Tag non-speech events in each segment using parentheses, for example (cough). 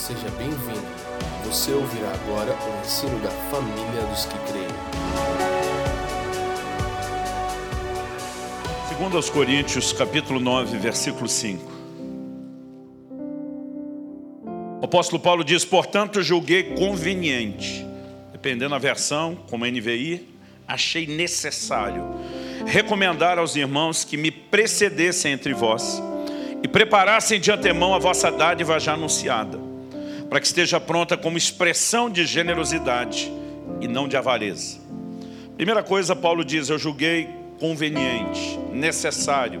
seja bem-vindo. Você ouvirá agora o ensino da família dos que creem. Segundo aos Coríntios, capítulo 9, versículo 5. O apóstolo Paulo diz, portanto, julguei conveniente, dependendo da versão, como NVI, achei necessário recomendar aos irmãos que me precedessem entre vós e preparassem de antemão a vossa dádiva já anunciada, para que esteja pronta como expressão de generosidade e não de avareza. Primeira coisa, Paulo diz, eu julguei conveniente, necessário,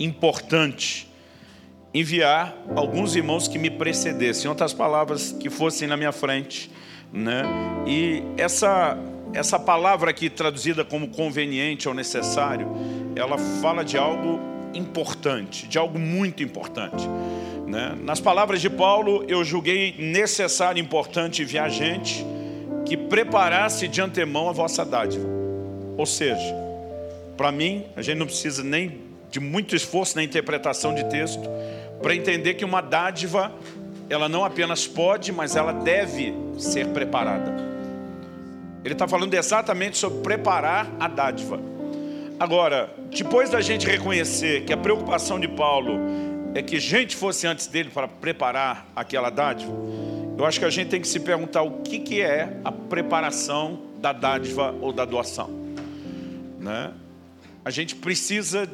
importante, enviar alguns irmãos que me precedessem, em outras palavras, que fossem na minha frente. Né? E essa, essa palavra aqui, traduzida como conveniente ou necessário, ela fala de algo importante, de algo muito importante. Né? Nas palavras de Paulo, eu julguei necessário, importante e viajante que preparasse de antemão a vossa dádiva. Ou seja, para mim, a gente não precisa nem de muito esforço na interpretação de texto para entender que uma dádiva, ela não apenas pode, mas ela deve ser preparada. Ele está falando exatamente sobre preparar a dádiva. Agora, depois da gente reconhecer que a preocupação de Paulo é que gente fosse antes dele para preparar aquela dádiva, eu acho que a gente tem que se perguntar o que, que é a preparação da dádiva ou da doação. Né? A gente precisa,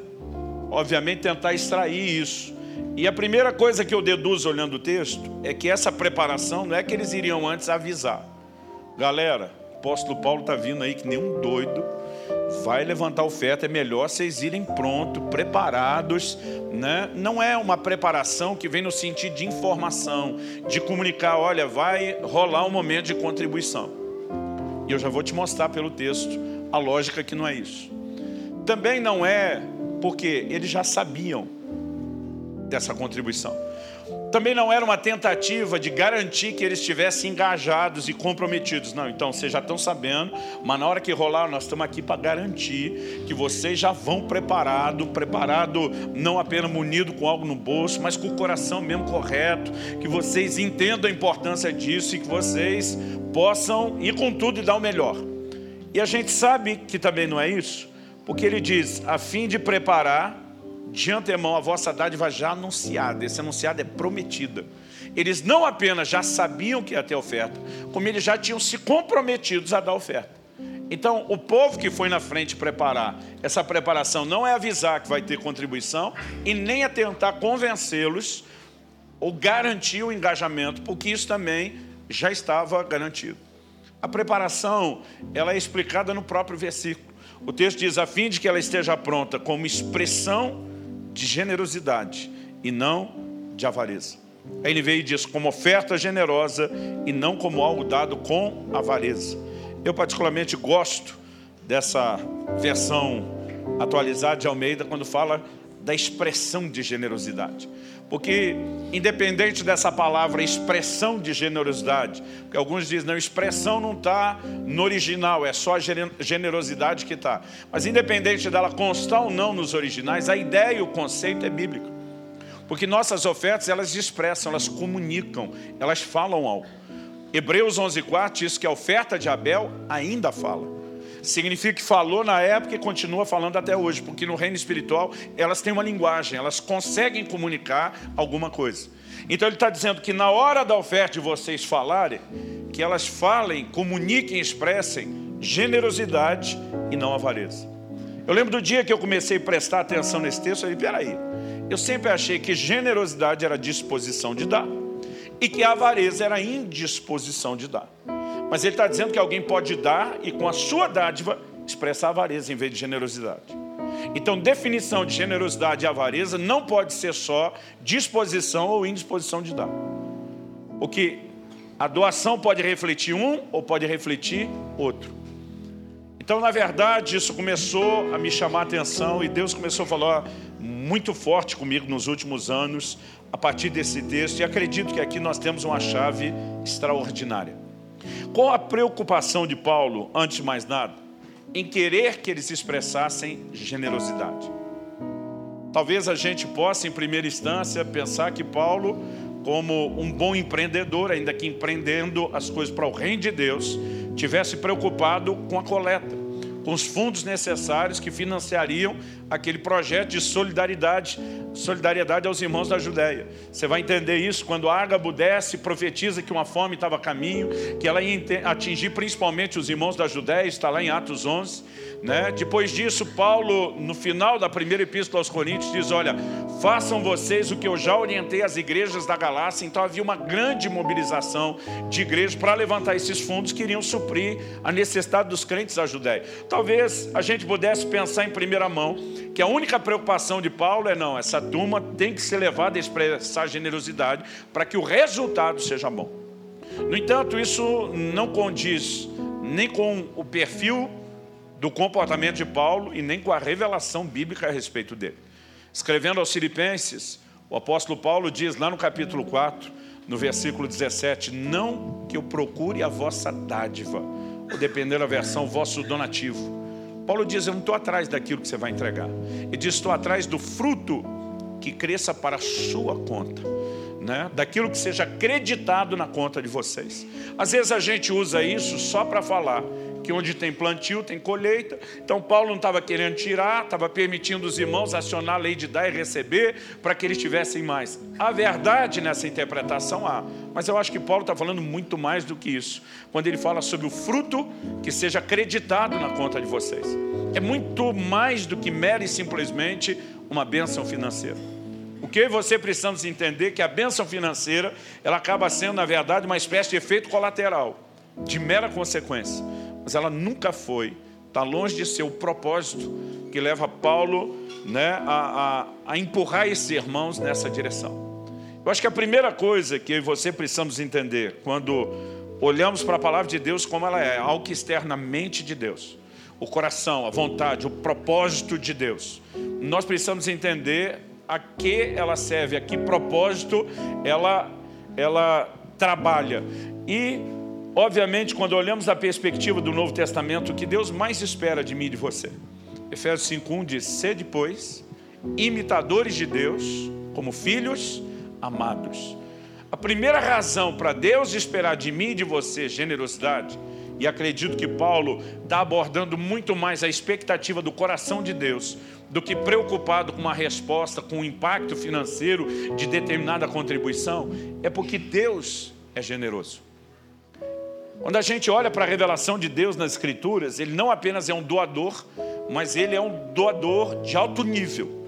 obviamente, tentar extrair isso. E a primeira coisa que eu deduzo olhando o texto é que essa preparação não é que eles iriam antes avisar. Galera, o apóstolo Paulo está vindo aí que nem um doido vai levantar oferta, é melhor vocês irem pronto, preparados, né? Não é uma preparação que vem no sentido de informação, de comunicar, olha, vai rolar um momento de contribuição. E eu já vou te mostrar pelo texto a lógica que não é isso. Também não é porque eles já sabiam dessa contribuição também não era uma tentativa de garantir que eles estivessem engajados e comprometidos. Não, então vocês já estão sabendo, mas na hora que rolar, nós estamos aqui para garantir que vocês já vão preparado, preparado não apenas munido com algo no bolso, mas com o coração mesmo correto, que vocês entendam a importância disso e que vocês possam ir com tudo e dar o melhor. E a gente sabe que também não é isso, porque ele diz, a fim de preparar de antemão a vossa dádiva já anunciada. Esse anunciado é prometida. Eles não apenas já sabiam que ia ter oferta, como eles já tinham se comprometidos a dar oferta. Então, o povo que foi na frente preparar, essa preparação não é avisar que vai ter contribuição e nem é tentar convencê-los ou garantir o engajamento, porque isso também já estava garantido. A preparação, ela é explicada no próprio versículo. O texto diz, a fim de que ela esteja pronta como expressão de generosidade e não de avareza. A NVI diz como oferta generosa e não como algo dado com avareza. Eu particularmente gosto dessa versão atualizada de Almeida quando fala da expressão de generosidade. Porque, independente dessa palavra expressão de generosidade, porque alguns dizem, não, expressão não está no original, é só a generosidade que está. Mas, independente dela constar ou não nos originais, a ideia e o conceito é bíblico. Porque nossas ofertas, elas expressam, elas comunicam, elas falam algo. Hebreus 11,4 diz que a oferta de Abel ainda fala. Significa que falou na época e continua falando até hoje, porque no reino espiritual elas têm uma linguagem, elas conseguem comunicar alguma coisa. Então ele está dizendo que na hora da oferta de vocês falarem, que elas falem, comuniquem, expressem generosidade e não avareza. Eu lembro do dia que eu comecei a prestar atenção nesse texto, eu falei, peraí, eu sempre achei que generosidade era disposição de dar e que avareza era indisposição de dar. Mas ele está dizendo que alguém pode dar e com a sua dádiva expressar avareza em vez de generosidade. Então, definição de generosidade e avareza não pode ser só disposição ou indisposição de dar. Porque a doação pode refletir um ou pode refletir outro. Então, na verdade, isso começou a me chamar a atenção e Deus começou a falar muito forte comigo nos últimos anos a partir desse texto. E acredito que aqui nós temos uma chave extraordinária. Qual a preocupação de Paulo, antes de mais nada? Em querer que eles expressassem generosidade. Talvez a gente possa, em primeira instância, pensar que Paulo como um bom empreendedor, ainda que empreendendo as coisas para o reino de Deus, tivesse preocupado com a coleta, com os fundos necessários que financiariam aquele projeto de solidariedade, solidariedade aos irmãos da Judéia. Você vai entender isso quando Ágabo desce, profetiza que uma fome estava a caminho, que ela ia atingir principalmente os irmãos da Judéia, está lá em Atos 11. Né? Depois disso, Paulo, no final da primeira epístola aos Coríntios, diz: Olha, façam vocês o que eu já orientei às igrejas da Galácia. Então havia uma grande mobilização de igrejas para levantar esses fundos que iriam suprir a necessidade dos crentes da Judéia. Talvez a gente pudesse pensar em primeira mão que a única preocupação de Paulo é: não, essa turma tem que ser levada a expressar generosidade para que o resultado seja bom. No entanto, isso não condiz nem com o perfil do comportamento de Paulo e nem com a revelação bíblica a respeito dele. Escrevendo aos Filipenses, o apóstolo Paulo diz lá no capítulo 4, no versículo 17: Não que eu procure a vossa dádiva, ou dependendo da versão, vosso donativo. Paulo diz: Eu não estou atrás daquilo que você vai entregar. Ele diz: Estou atrás do fruto que cresça para a sua conta né, daquilo que seja acreditado na conta de vocês. Às vezes a gente usa isso só para falar que onde tem plantio tem colheita. Então Paulo não estava querendo tirar, estava permitindo os irmãos acionar a lei de dar e receber para que eles tivessem mais. A verdade nessa interpretação há, mas eu acho que Paulo está falando muito mais do que isso. Quando ele fala sobre o fruto que seja acreditado na conta de vocês. É muito mais do que mera e simplesmente uma bênção financeira. O que você precisamos entender que a bênção financeira, ela acaba sendo, na verdade, uma espécie de efeito colateral, de mera consequência. Mas ela nunca foi, está longe de ser o propósito que leva Paulo né, a, a, a empurrar esses irmãos nessa direção. Eu acho que a primeira coisa que você precisamos entender quando olhamos para a palavra de Deus como ela é, algo externamente de Deus, o coração, a vontade, o propósito de Deus. Nós precisamos entender a que ela serve, a que propósito ela, ela trabalha. E, obviamente, quando olhamos a perspectiva do Novo Testamento, o que Deus mais espera de mim e de você. Efésios 5,1 diz: Sede, pois, imitadores de Deus, como filhos amados. A primeira razão para Deus esperar de mim e de você generosidade e acredito que Paulo está abordando muito mais a expectativa do coração de Deus do que preocupado com uma resposta, com o impacto financeiro de determinada contribuição, é porque Deus é generoso. Quando a gente olha para a revelação de Deus nas Escrituras, Ele não apenas é um doador, mas Ele é um doador de alto nível.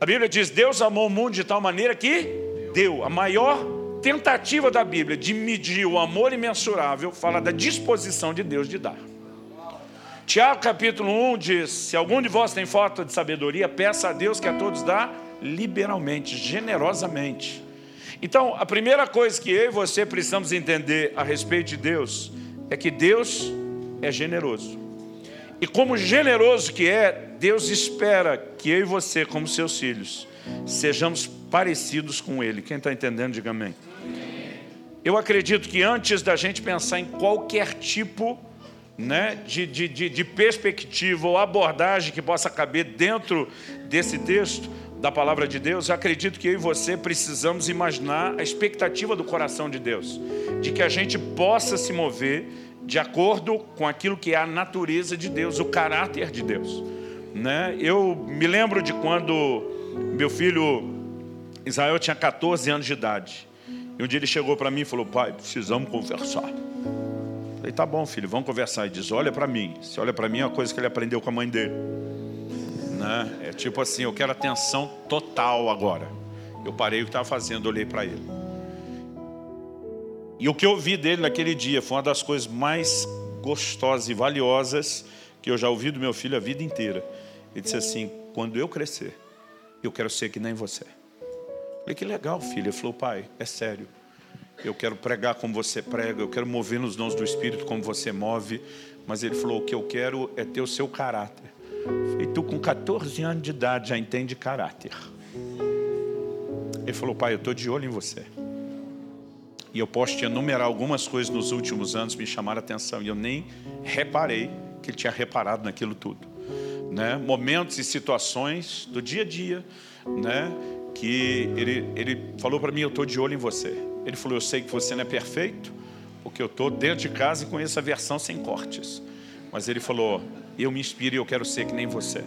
A Bíblia diz: Deus amou o mundo de tal maneira que deu a maior tentativa da Bíblia de medir o amor imensurável fala da disposição de Deus de dar. Tiago capítulo 1 diz: Se algum de vós tem falta de sabedoria, peça a Deus que a todos dá liberalmente, generosamente. Então, a primeira coisa que eu e você precisamos entender a respeito de Deus é que Deus é generoso. E como generoso que é, Deus espera que eu e você, como seus filhos, sejamos parecidos com Ele. Quem está entendendo, diga amém. Eu acredito que antes da gente pensar em qualquer tipo né, de, de, de, de perspectiva ou abordagem que possa caber dentro desse texto da palavra de Deus, eu acredito que eu e você precisamos imaginar a expectativa do coração de Deus, de que a gente possa se mover de acordo com aquilo que é a natureza de Deus, o caráter de Deus. Né? Eu me lembro de quando meu filho Israel tinha 14 anos de idade. E um dia ele chegou para mim e falou: Pai, precisamos conversar. Eu falei: Tá bom, filho, vamos conversar. Ele diz: Olha para mim. Se olha para mim, é uma coisa que ele aprendeu com a mãe dele. Né? É tipo assim: Eu quero atenção total agora. Eu parei o que estava fazendo, olhei para ele. E o que eu ouvi dele naquele dia foi uma das coisas mais gostosas e valiosas que eu já ouvi do meu filho a vida inteira. Ele disse assim: Quando eu crescer, eu quero ser que nem você. Falei, que legal, filho. Ele falou, pai, é sério. Eu quero pregar como você prega, eu quero mover nos dons do Espírito como você move. Mas ele falou, o que eu quero é ter o seu caráter. E tu com 14 anos de idade já entende caráter. Ele falou, pai, eu estou de olho em você. E eu posso te enumerar algumas coisas nos últimos anos que me chamaram a atenção. E eu nem reparei que ele tinha reparado naquilo tudo. Né? Momentos e situações do dia a dia, né? que ele, ele falou para mim: Eu estou de olho em você. Ele falou: Eu sei que você não é perfeito, porque eu estou dentro de casa e conheço a versão sem cortes. Mas ele falou: Eu me inspiro e eu quero ser que nem você.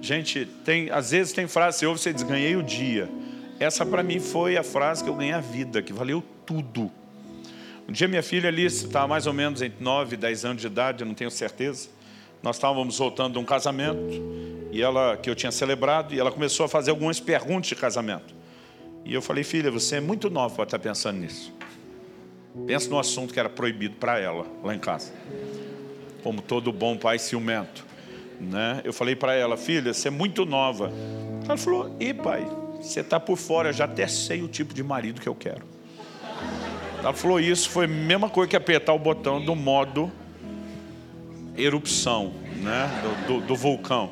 Gente, tem, às vezes tem frase, você ouve, você diz: Ganhei o dia. Essa para mim foi a frase que eu ganhei a vida, que valeu tudo. Um dia minha filha Alice estava mais ou menos entre 9 e 10 anos de idade, eu não tenho certeza. Nós estávamos voltando de um casamento e ela que eu tinha celebrado e ela começou a fazer algumas perguntas de casamento. E eu falei, filha, você é muito nova para estar pensando nisso. Pensa no assunto que era proibido para ela lá em casa. Como todo bom pai ciumento, né? Eu falei para ela, filha, você é muito nova. Ela falou, e pai, você está por fora, eu já até sei o tipo de marido que eu quero. Ela falou isso, foi a mesma coisa que apertar o botão do modo erupção, né? do, do, do vulcão.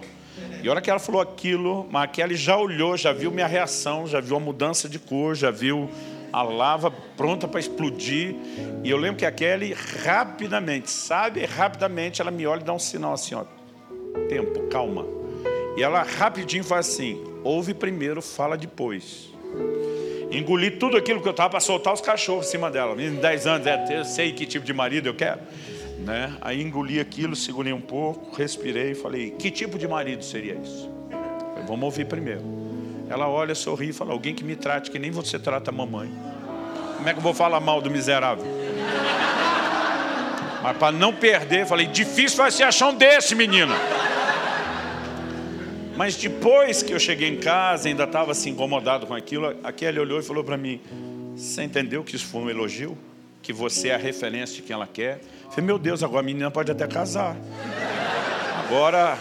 E a hora que ela falou aquilo, Kelly já olhou, já viu minha reação, já viu a mudança de cor, já viu a lava pronta para explodir. E eu lembro que a Kelly rapidamente, sabe, rapidamente ela me olha e dá um sinal assim, ó. Tempo, calma. E ela rapidinho faz assim: ouve primeiro, fala depois. Engoli tudo aquilo que eu estava para soltar os cachorros em cima dela. Em 10 anos, é, eu sei que tipo de marido eu quero. Né? Aí engoli aquilo, segurei um pouco, respirei e falei: Que tipo de marido seria isso? Vamos ouvir primeiro. Ela olha, sorri e fala: Alguém que me trate que nem você trata a mamãe. Como é que eu vou falar mal do miserável? Mas para não perder, falei: Difícil vai ser achar um desse, menina. Mas depois que eu cheguei em casa, ainda estava assim incomodado com aquilo, a olhou e falou para mim: Você entendeu que isso foi um elogio? Que você é a referência de quem ela quer? Falei, meu Deus, agora a menina pode até casar. Agora,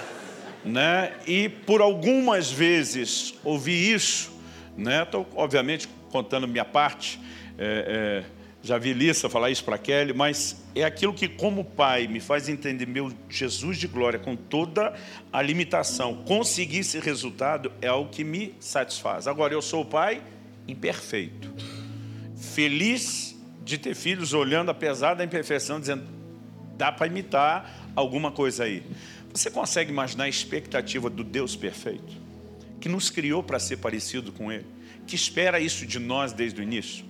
né? E por algumas vezes ouvi isso, né? Estou, obviamente, contando minha parte. É, é, já vi Lissa falar isso para Kelly, mas é aquilo que, como pai, me faz entender, meu Jesus de glória, com toda a limitação, conseguir esse resultado é algo que me satisfaz. Agora, eu sou o pai imperfeito, feliz de ter filhos olhando, apesar da imperfeição, dizendo: dá para imitar alguma coisa aí. Você consegue imaginar a expectativa do Deus perfeito, que nos criou para ser parecido com Ele, que espera isso de nós desde o início?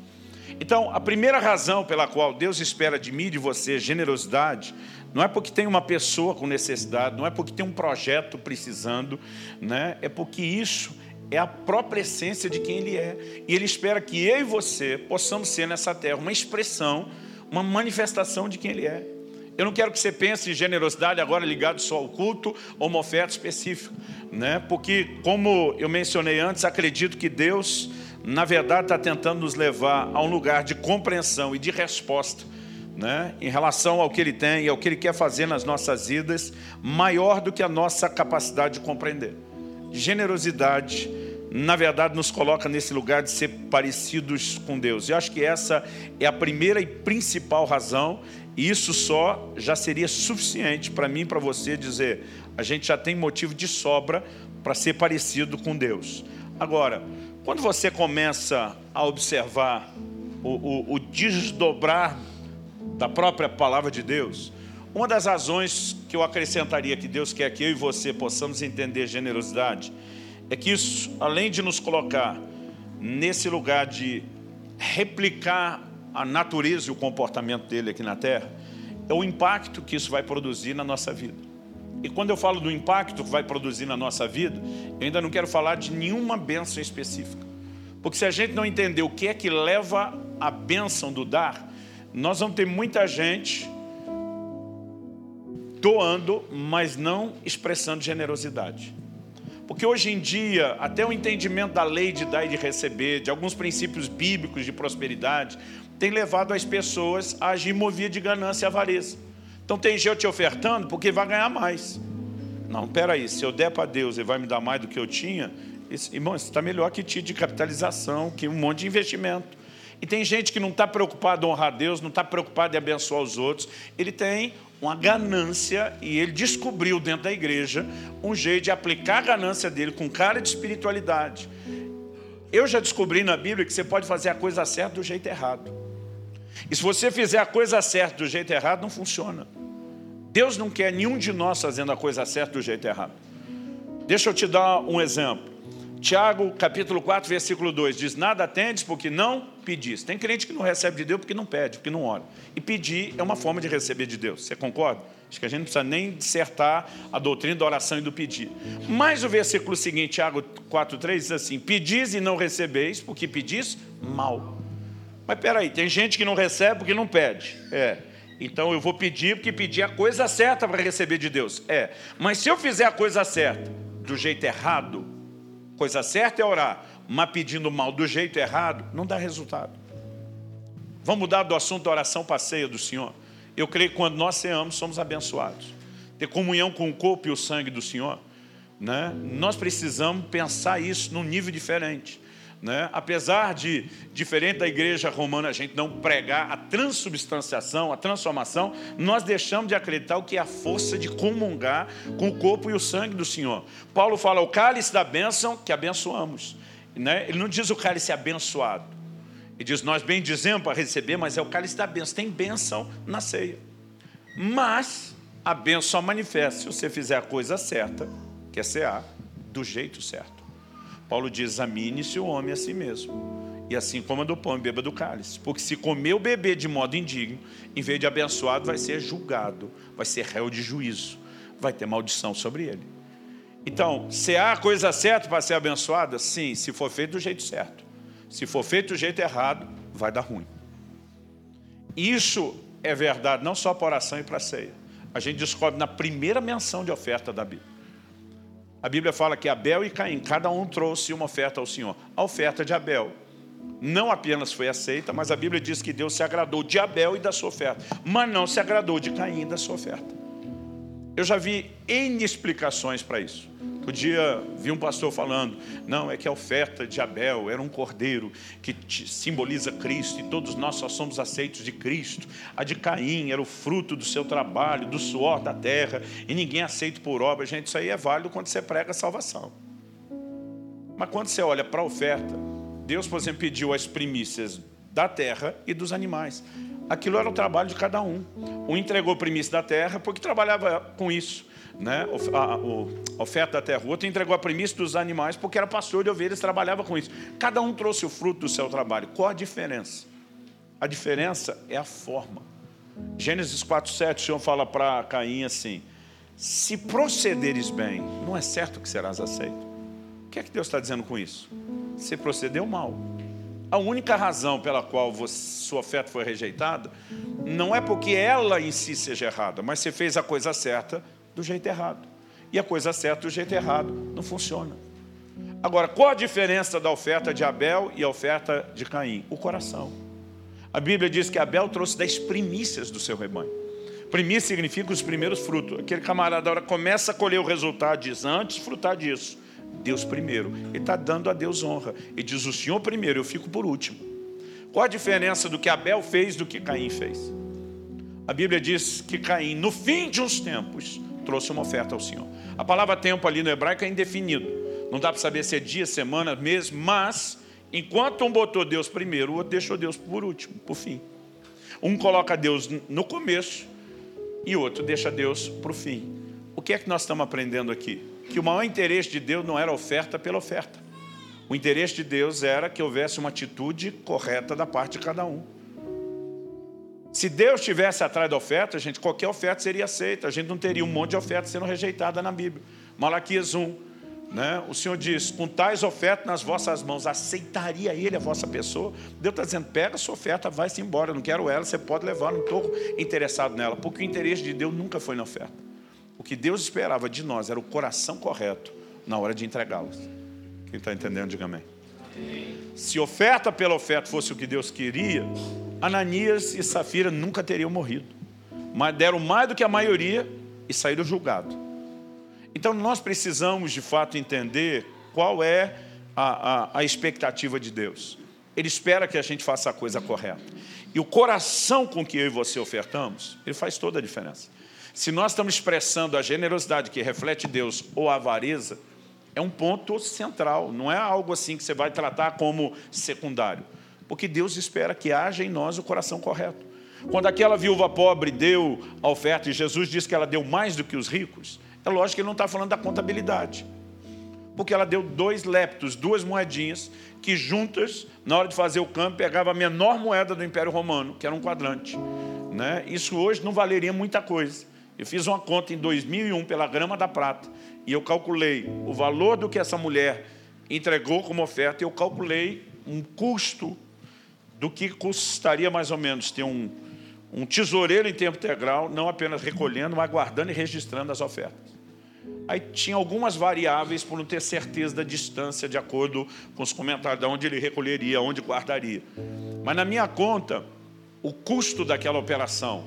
Então, a primeira razão pela qual Deus espera de mim e de você generosidade, não é porque tem uma pessoa com necessidade, não é porque tem um projeto precisando, né? é porque isso é a própria essência de quem Ele é. E Ele espera que eu e você possamos ser nessa terra uma expressão, uma manifestação de quem Ele é. Eu não quero que você pense em generosidade agora ligado só ao culto ou uma oferta específica, né? Porque, como eu mencionei antes, acredito que Deus, na verdade, está tentando nos levar a um lugar de compreensão e de resposta, né? Em relação ao que Ele tem e ao que Ele quer fazer nas nossas vidas, maior do que a nossa capacidade de compreender. Generosidade, na verdade, nos coloca nesse lugar de ser parecidos com Deus. Eu acho que essa é a primeira e principal razão isso só já seria suficiente para mim e para você dizer: a gente já tem motivo de sobra para ser parecido com Deus. Agora, quando você começa a observar o, o, o desdobrar da própria palavra de Deus, uma das razões que eu acrescentaria que Deus quer que eu e você possamos entender generosidade é que isso, além de nos colocar nesse lugar de replicar a natureza e o comportamento dele aqui na terra, é o impacto que isso vai produzir na nossa vida. E quando eu falo do impacto que vai produzir na nossa vida, eu ainda não quero falar de nenhuma bênção específica. Porque se a gente não entender o que é que leva a bênção do dar, nós vamos ter muita gente doando, mas não expressando generosidade. Porque hoje em dia, até o entendimento da lei de dar e de receber, de alguns princípios bíblicos de prosperidade, tem levado as pessoas a agir movida de ganância e avareza. Então tem gente te ofertando porque vai ganhar mais. Não, peraí, se eu der para Deus ele vai me dar mais do que eu tinha, isso, irmão, isso está melhor que título de capitalização, que um monte de investimento. E tem gente que não está preocupado em honrar Deus, não está preocupado em abençoar os outros, ele tem uma ganância e ele descobriu dentro da igreja um jeito de aplicar a ganância dele com cara de espiritualidade. Eu já descobri na Bíblia que você pode fazer a coisa certa do jeito errado. E se você fizer a coisa certa do jeito errado, não funciona. Deus não quer nenhum de nós fazendo a coisa certa do jeito errado. Deixa eu te dar um exemplo. Tiago, capítulo 4, versículo 2, diz: Nada tendes porque não pedis. Tem crente que não recebe de Deus porque não pede, porque não ora. E pedir é uma forma de receber de Deus. Você concorda? Acho que a gente não precisa nem dissertar a doutrina da oração e do pedir. Mas o versículo seguinte, Tiago 4, 3, diz assim: Pedis e não recebeis, porque pedis mal. Mas peraí, tem gente que não recebe porque não pede. É. Então eu vou pedir porque pedir a coisa certa para receber de Deus. É. Mas se eu fizer a coisa certa do jeito errado, Coisa certa é orar, mas pedindo mal do jeito errado, não dá resultado. Vamos mudar do assunto da oração para a ceia do Senhor. Eu creio que quando nós ceamos, somos abençoados. Ter comunhão com o corpo e o sangue do Senhor. Né? Nós precisamos pensar isso num nível diferente. Né? Apesar de, diferente da igreja romana, a gente não pregar a transubstanciação, a transformação, nós deixamos de acreditar o que é a força de comungar com o corpo e o sangue do Senhor. Paulo fala o cálice da bênção que abençoamos. Né? Ele não diz o cálice abençoado. Ele diz, nós bem dizemos para receber, mas é o cálice da bênção. Tem bênção na ceia. Mas a bênção só manifesta se você fizer a coisa certa, que é cear, do jeito certo. Paulo diz: examine-se o homem a si mesmo. E assim coma do pão beba do cálice. Porque se comer o bebê de modo indigno, em vez de abençoado, vai ser julgado, vai ser réu de juízo, vai ter maldição sobre ele. Então, se há coisa certa para ser abençoada, sim, se for feito do jeito certo. Se for feito do jeito errado, vai dar ruim. Isso é verdade não só para oração e para ceia. A gente descobre na primeira menção de oferta da Bíblia. A Bíblia fala que Abel e Caim, cada um trouxe uma oferta ao Senhor. A oferta de Abel não apenas foi aceita, mas a Bíblia diz que Deus se agradou de Abel e da sua oferta, mas não se agradou de Caim e da sua oferta. Eu já vi N explicações para isso. Um dia vi um pastor falando, não, é que a oferta de Abel era um cordeiro que simboliza Cristo e todos nós só somos aceitos de Cristo. A de Caim era o fruto do seu trabalho, do suor da terra e ninguém é aceito por obra. Gente, isso aí é válido quando você prega a salvação. Mas quando você olha para a oferta, Deus, por exemplo, pediu as primícias da terra e dos animais. Aquilo era o trabalho de cada um. Um entregou primícia da terra porque trabalhava com isso né, a, oferta da terra. O outro entregou a primícia dos animais porque era pastor de ovelhas, trabalhava com isso. Cada um trouxe o fruto do seu trabalho. Qual a diferença? A diferença é a forma. Gênesis 4,7, o Senhor fala para Caim assim: Se procederes bem, não é certo que serás aceito. O que é que Deus está dizendo com isso? Se procedeu mal. A única razão pela qual você, sua oferta foi rejeitada não é porque ela em si seja errada, mas você fez a coisa certa do jeito errado. E a coisa certa do jeito errado não funciona. Agora, qual a diferença da oferta de Abel e a oferta de Caim? O coração. A Bíblia diz que Abel trouxe das primícias do seu rebanho. Primícia significa os primeiros frutos. Aquele camarada agora começa a colher o resultado, diz, antes frutar disso. Deus primeiro. Ele está dando a Deus honra. E diz, o Senhor primeiro, eu fico por último. Qual a diferença do que Abel fez do que Caim fez? A Bíblia diz que Caim, no fim de uns tempos, trouxe uma oferta ao Senhor. A palavra tempo ali no hebraico é indefinido. Não dá para saber se é dia, semana, mês, mas enquanto um botou Deus primeiro, o outro deixou Deus por último, por fim. Um coloca Deus no começo e o outro deixa Deus para o fim. O que é que nós estamos aprendendo aqui? Que o maior interesse de Deus não era oferta pela oferta. O interesse de Deus era que houvesse uma atitude correta da parte de cada um. Se Deus estivesse atrás da oferta, gente, qualquer oferta seria aceita. A gente não teria um monte de ofertas sendo rejeitada na Bíblia. Malaquias 1, né? o Senhor diz, com tais ofertas nas vossas mãos, aceitaria Ele a vossa pessoa? Deus está dizendo, pega a sua oferta, vai-se embora, eu não quero ela, você pode levar, não estou interessado nela. Porque o interesse de Deus nunca foi na oferta. O que Deus esperava de nós era o coração correto na hora de entregá-las. Quem está entendendo, diga amém. Se oferta pela oferta fosse o que Deus queria, Ananias e Safira nunca teriam morrido. Mas deram mais do que a maioria e saíram julgados. Então nós precisamos de fato entender qual é a, a, a expectativa de Deus. Ele espera que a gente faça a coisa correta. E o coração com que eu e você ofertamos, ele faz toda a diferença. Se nós estamos expressando a generosidade que reflete Deus ou a avareza, é um ponto central, não é algo assim que você vai tratar como secundário. Porque Deus espera que haja em nós o coração correto. Quando aquela viúva pobre deu a oferta e Jesus disse que ela deu mais do que os ricos, é lógico que ele não está falando da contabilidade. Porque ela deu dois leptos, duas moedinhas, que juntas, na hora de fazer o campo, pegava a menor moeda do Império Romano, que era um quadrante. Né? Isso hoje não valeria muita coisa. Eu fiz uma conta em 2001 pela grama da prata e eu calculei o valor do que essa mulher entregou como oferta e eu calculei um custo do que custaria mais ou menos ter um, um tesoureiro em tempo integral, não apenas recolhendo, mas guardando e registrando as ofertas. Aí tinha algumas variáveis por não ter certeza da distância, de acordo com os comentários de onde ele recolheria, onde guardaria. Mas na minha conta, o custo daquela operação,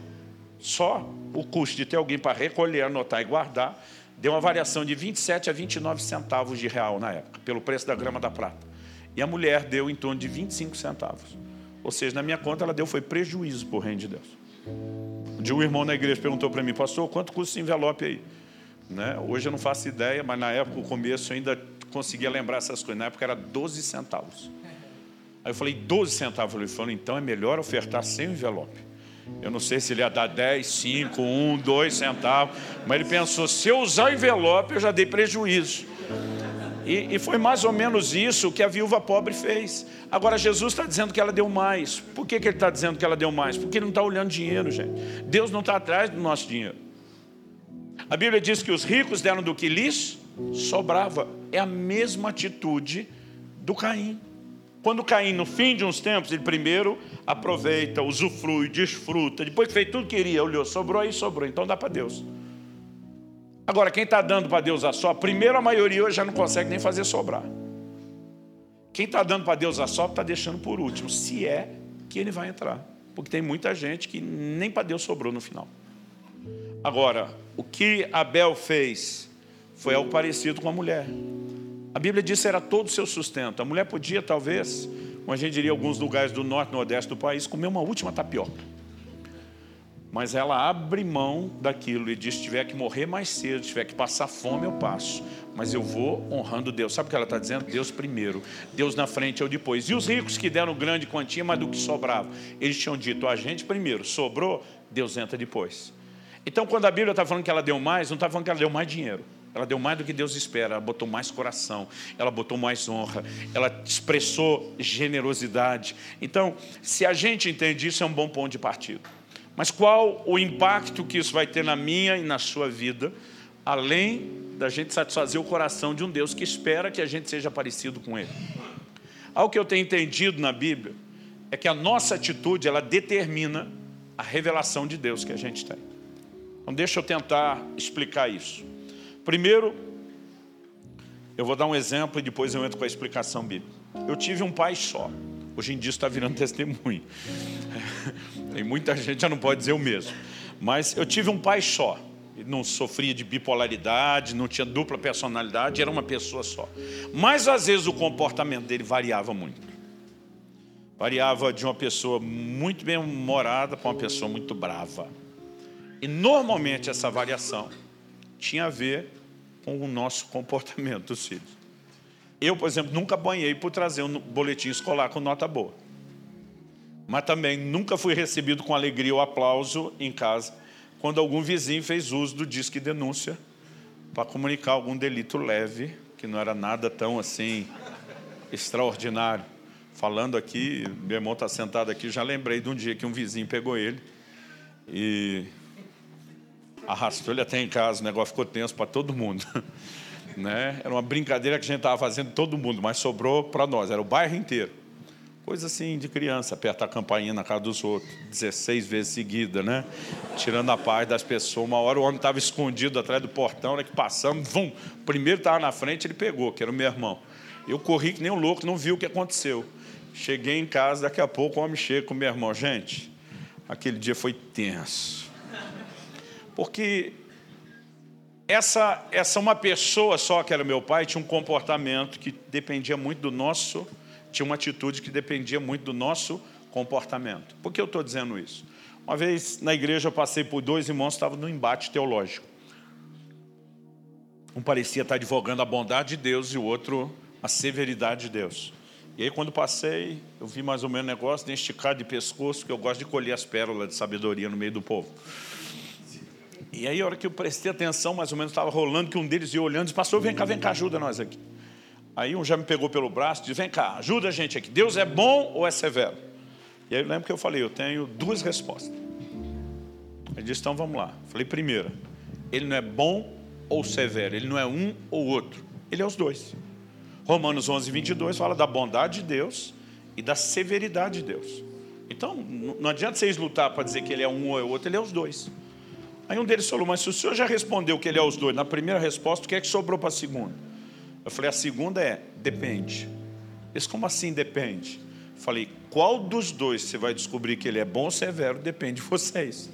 só o custo de ter alguém para recolher, anotar e guardar, deu uma variação de 27 a 29 centavos de real na época, pelo preço da grama da prata. E a mulher deu em torno de 25 centavos. Ou seja, na minha conta ela deu foi prejuízo por reino de Deus. Um dia um irmão na igreja perguntou para mim, pastor, quanto custa esse envelope aí? Né? Hoje eu não faço ideia, mas na época, o começo, eu ainda conseguia lembrar essas coisas. Na época era 12 centavos. Aí eu falei, 12 centavos. Ele falou, então é melhor ofertar sem envelope. Eu não sei se ele ia dar 10, 5, 1, 2 centavos, mas ele pensou: se eu usar envelope, eu já dei prejuízo. E, e, foi mais ou menos isso que a viúva pobre fez. Agora, Jesus está dizendo que ela deu mais. Por que, que ele está dizendo que ela deu mais? Porque ele não está olhando dinheiro, gente. Deus não está atrás do nosso dinheiro. A Bíblia diz que os ricos deram do que lhes sobrava. É a mesma atitude do Caim. Quando Caim, no fim de uns tempos, ele primeiro aproveita, usufrui, desfruta. Depois que fez tudo que queria, olhou, sobrou aí, sobrou. Então dá para Deus. Agora, quem está dando para Deus a só, primeiro a maioria hoje já não consegue nem fazer sobrar. Quem está dando para Deus a só, está deixando por último, se é que ele vai entrar. Porque tem muita gente que nem para Deus sobrou no final. Agora, o que Abel fez foi algo parecido com a mulher. A Bíblia diz que era todo o seu sustento. A mulher podia, talvez, como a gente diria, alguns lugares do norte nordeste do país, comer uma última tapioca. Mas ela abre mão daquilo e diz: se tiver que morrer mais cedo, se tiver que passar fome, eu passo. Mas eu vou honrando Deus. Sabe o que ela está dizendo? Deus primeiro, Deus na frente ou depois. E os ricos que deram grande quantia, mas do que sobrava? Eles tinham dito: a gente primeiro, sobrou, Deus entra depois. Então, quando a Bíblia está falando que ela deu mais, não está falando que ela deu mais dinheiro. Ela deu mais do que Deus espera, ela botou mais coração, ela botou mais honra, ela expressou generosidade. Então, se a gente entende isso, é um bom ponto de partida. Mas qual o impacto que isso vai ter na minha e na sua vida, além da gente satisfazer o coração de um Deus que espera que a gente seja parecido com Ele? Algo que eu tenho entendido na Bíblia é que a nossa atitude ela determina a revelação de Deus que a gente tem. Então, deixa eu tentar explicar isso. Primeiro, eu vou dar um exemplo e depois eu entro com a explicação bíblica. Eu tive um pai só. Hoje em dia está virando (laughs) testemunho. Tem muita gente já não pode dizer o mesmo. Mas eu tive um pai só. Não sofria de bipolaridade, não tinha dupla personalidade, era uma pessoa só. Mas às vezes o comportamento dele variava muito. Variava de uma pessoa muito bem humorada para uma pessoa muito brava. E normalmente essa variação tinha a ver com o nosso comportamento dos filhos. Eu, por exemplo, nunca banhei por trazer um boletim escolar com nota boa. Mas também nunca fui recebido com alegria ou aplauso em casa quando algum vizinho fez uso do disque denúncia para comunicar algum delito leve, que não era nada tão assim extraordinário. Falando aqui, meu irmão está sentado aqui, já lembrei de um dia que um vizinho pegou ele e arrastou ele até em casa, o negócio ficou tenso para todo mundo. (laughs) né? Era uma brincadeira que a gente estava fazendo todo mundo, mas sobrou para nós, era o bairro inteiro. Coisa assim de criança, apertar a campainha na casa dos outros, 16 vezes seguida, né? Tirando a paz das pessoas. Uma hora o homem estava escondido atrás do portão, né? que passamos, vum, primeiro estava na frente, ele pegou, que era o meu irmão. Eu corri que nem um louco, não vi o que aconteceu. Cheguei em casa, daqui a pouco o homem chega com o meu irmão. Gente, aquele dia foi tenso porque essa, essa uma pessoa só, que era meu pai, tinha um comportamento que dependia muito do nosso, tinha uma atitude que dependia muito do nosso comportamento. Por que eu estou dizendo isso? Uma vez na igreja eu passei por dois irmãos que estavam no embate teológico. Um parecia estar advogando a bondade de Deus e o outro a severidade de Deus. E aí, quando passei, eu vi mais ou menos o negócio de esticar de pescoço, porque eu gosto de colher as pérolas de sabedoria no meio do povo. E aí, a hora que eu prestei atenção, mais ou menos estava rolando, que um deles ia olhando e pastor, vem cá, vem cá, ajuda nós aqui. Aí um já me pegou pelo braço e disse: Vem cá, ajuda a gente aqui. Deus é bom ou é severo? E aí eu lembro que eu falei: Eu tenho duas respostas. Ele disse: Então vamos lá. Eu falei: Primeira, ele não é bom ou severo, ele não é um ou outro, ele é os dois. Romanos 11, 22 fala da bondade de Deus e da severidade de Deus. Então, não adianta vocês lutar para dizer que ele é um ou é outro, ele é os dois. Aí um deles falou, mas se o senhor já respondeu que ele é os dois, na primeira resposta, o que é que sobrou para a segunda? Eu falei, a segunda é, depende. Eles, como assim depende? Eu falei, qual dos dois você vai descobrir que ele é bom ou severo, depende de vocês.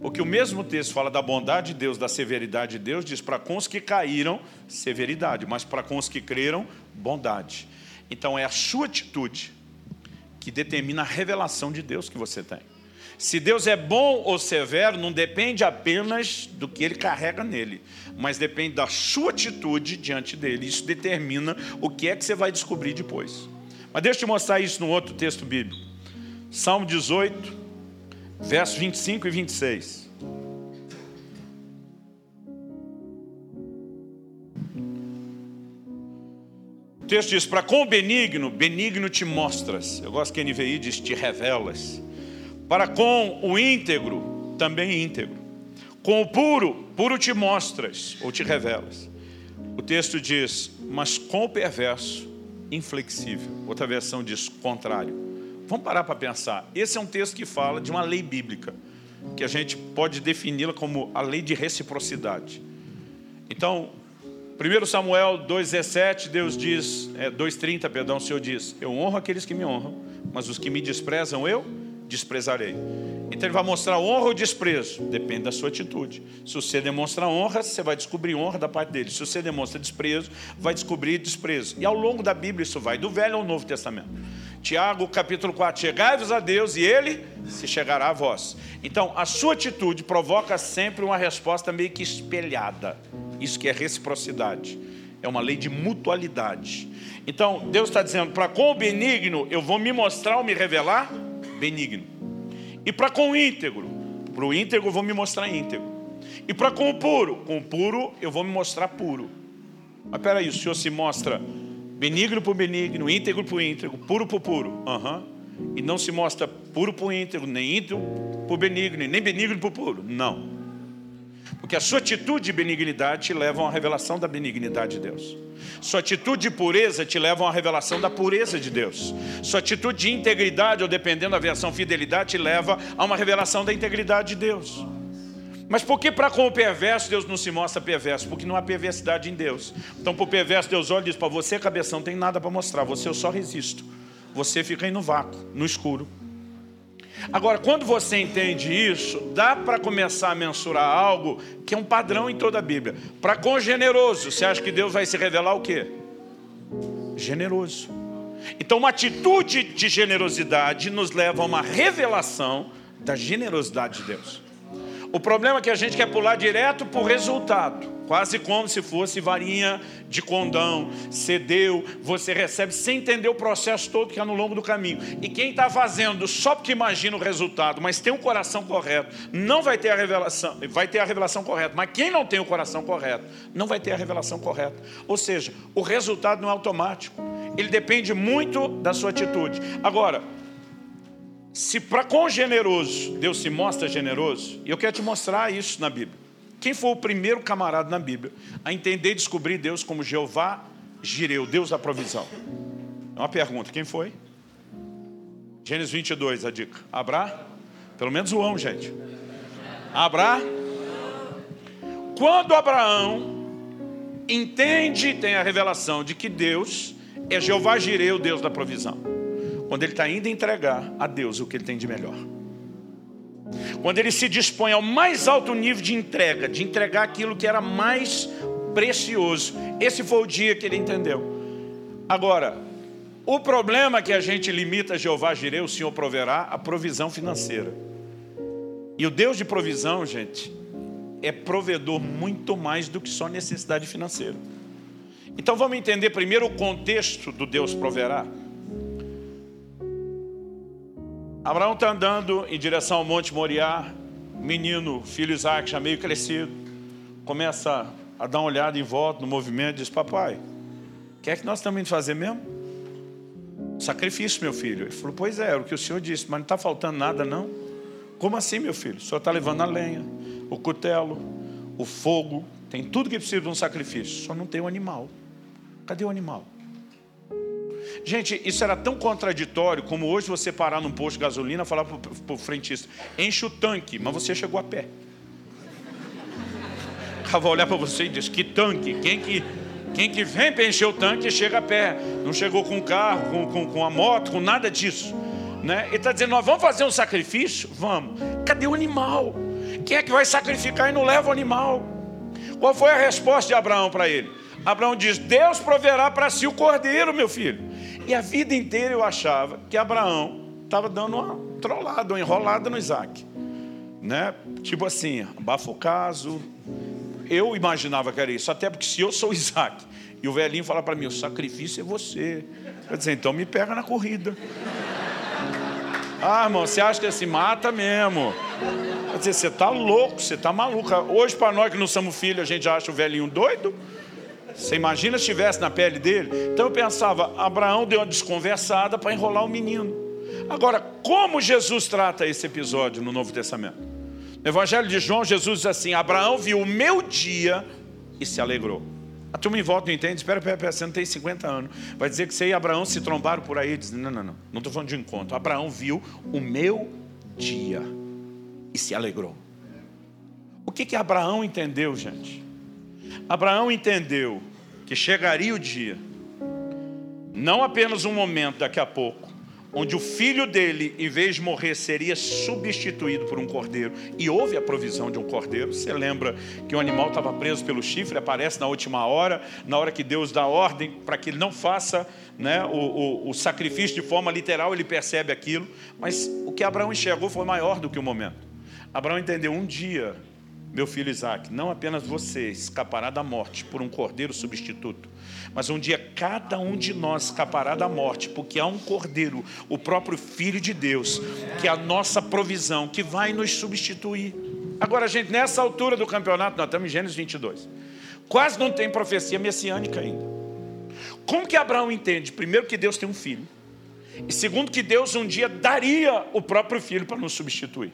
Porque o mesmo texto fala da bondade de Deus, da severidade de Deus, diz para com os que caíram, severidade, mas para com os que creram, bondade. Então é a sua atitude que determina a revelação de Deus que você tem. Se Deus é bom ou severo, não depende apenas do que ele carrega nele, mas depende da sua atitude diante dele. Isso determina o que é que você vai descobrir depois. Mas deixa eu te mostrar isso no outro texto bíblico. Salmo 18, versos 25 e 26. O texto diz: Para com o benigno, benigno te mostras. Eu gosto que a NVI diz: te revelas. Para com o íntegro, também íntegro. Com o puro, puro te mostras ou te revelas. O texto diz: Mas com o perverso, inflexível. Outra versão diz: contrário. Vamos parar para pensar. Esse é um texto que fala de uma lei bíblica, que a gente pode defini-la como a lei de reciprocidade. Então, 1 Samuel 2,17, Deus diz, é, 2,30, perdão, o Senhor diz: Eu honro aqueles que me honram, mas os que me desprezam eu desprezarei. Então ele vai mostrar honra ou desprezo, depende da sua atitude. Se você demonstra honra, você vai descobrir honra da parte dele. Se você demonstra desprezo, vai descobrir desprezo. E ao longo da Bíblia isso vai do Velho ao Novo Testamento. Tiago capítulo 4, chegai-vos a Deus e ele se chegará a vós. Então, a sua atitude provoca sempre uma resposta meio que espelhada. Isso que é reciprocidade. É uma lei de mutualidade. Então, Deus está dizendo, para com o benigno eu vou me mostrar ou me revelar benigno. E para com o íntegro, para o íntegro eu vou me mostrar íntegro. E para com o puro, com o puro eu vou me mostrar puro. Mas peraí, o Senhor se mostra benigno por benigno, íntegro por íntegro, puro por puro. Uhum. E não se mostra puro por íntegro, nem íntegro por benigno, nem benigno por puro. Não. Porque a sua atitude de benignidade te leva a uma revelação da benignidade de Deus. Sua atitude de pureza te leva a uma revelação da pureza de Deus. Sua atitude de integridade, ou dependendo da versão fidelidade, te leva a uma revelação da integridade de Deus. Mas por que para com o perverso Deus não se mostra perverso? Porque não há perversidade em Deus. Então, para o perverso, Deus olha e diz: para você, cabeção, não tem nada para mostrar. Você eu só resisto. Você fica aí no vácuo, no escuro. Agora, quando você entende isso, dá para começar a mensurar algo que é um padrão em toda a Bíblia. Para com generoso, você acha que Deus vai se revelar o quê? Generoso. Então, uma atitude de generosidade nos leva a uma revelação da generosidade de Deus. O problema é que a gente quer pular direto para o resultado, quase como se fosse varinha de condão. Cedeu, você recebe sem entender o processo todo que há no longo do caminho. E quem está fazendo só porque imagina o resultado, mas tem um coração correto, não vai ter a revelação, vai ter a revelação correta. Mas quem não tem o coração correto, não vai ter a revelação correta. Ou seja, o resultado não é automático. Ele depende muito da sua atitude. Agora, se para com generoso Deus se mostra generoso, e eu quero te mostrar isso na Bíblia. Quem foi o primeiro camarada na Bíblia a entender e descobrir Deus como Jeová Jireu, Deus da provisão? É uma pergunta, quem foi? Gênesis 22, a dica. Abra? Pelo menos o gente. Abra? Quando Abraão entende, tem a revelação de que Deus é Jeová Jireu, Deus da provisão quando ele está indo entregar a Deus o que ele tem de melhor. Quando ele se dispõe ao mais alto nível de entrega, de entregar aquilo que era mais precioso. Esse foi o dia que ele entendeu. Agora, o problema é que a gente limita Jeová Jireh, o Senhor proverá, a provisão financeira. E o Deus de provisão, gente, é provedor muito mais do que só necessidade financeira. Então vamos entender primeiro o contexto do Deus proverá. Abraão está andando em direção ao Monte Moriá, menino, filho Isaac, já meio crescido, começa a dar uma olhada em volta no movimento e diz: Papai, O que é que nós estamos indo fazer mesmo? Sacrifício, meu filho. Ele falou: Pois é, é o que o senhor disse, mas não está faltando nada, não. Como assim, meu filho? O senhor está levando a lenha, o cutelo, o fogo, tem tudo que precisa de um sacrifício, só não tem o um animal. Cadê o animal? Gente, isso era tão contraditório como hoje você parar num posto de gasolina e falar para o frentista: enche o tanque, mas você chegou a pé. O cara vai olhar para você e diz: que tanque? Quem que, quem que vem para encher o tanque chega a pé. Não chegou com carro, com, com, com a moto, com nada disso. Né? Ele está dizendo: nós vamos fazer um sacrifício? Vamos. Cadê o animal? Quem é que vai sacrificar e não leva o animal? Qual foi a resposta de Abraão para ele? Abraão diz: Deus proverá para si o cordeiro, meu filho. E a vida inteira eu achava que Abraão estava dando uma trollada, uma enrolada no Isaac. Né? Tipo assim, abafa o caso. Eu imaginava que era isso, até porque se eu sou Isaac e o velhinho fala para mim, o sacrifício é você. Eu dizer, então me pega na corrida. Ah, irmão, você acha que se mata mesmo? Quer dizer, você está louco, você está maluca. Hoje, para nós que não somos filhos, a gente acha o velhinho doido. Você imagina se estivesse na pele dele? Então eu pensava, Abraão deu uma desconversada para enrolar o menino. Agora, como Jesus trata esse episódio no Novo Testamento? No Evangelho de João, Jesus diz assim: Abraão viu o meu dia e se alegrou. A turma em volta não entende, espera, espera, espera, você não tem 50 anos. Vai dizer que você e Abraão se trombaram por aí. Diz, não, não, não, não estou falando de encontro. Abraão viu o meu dia e se alegrou. O que, que Abraão entendeu, gente? Abraão entendeu que chegaria o dia, não apenas um momento daqui a pouco, onde o filho dele, em vez de morrer, seria substituído por um cordeiro. E houve a provisão de um cordeiro. Você lembra que o animal estava preso pelo chifre, aparece na última hora, na hora que Deus dá ordem para que ele não faça né, o, o, o sacrifício de forma literal, ele percebe aquilo. Mas o que Abraão enxergou foi maior do que o momento. Abraão entendeu um dia meu filho Isaac, não apenas você escapará da morte por um cordeiro substituto, mas um dia cada um de nós escapará da morte, porque há um cordeiro, o próprio Filho de Deus, que é a nossa provisão, que vai nos substituir. Agora, gente, nessa altura do campeonato, nós estamos em Gênesis 22, quase não tem profecia messiânica ainda. Como que Abraão entende? Primeiro, que Deus tem um filho, e segundo, que Deus um dia daria o próprio filho para nos substituir.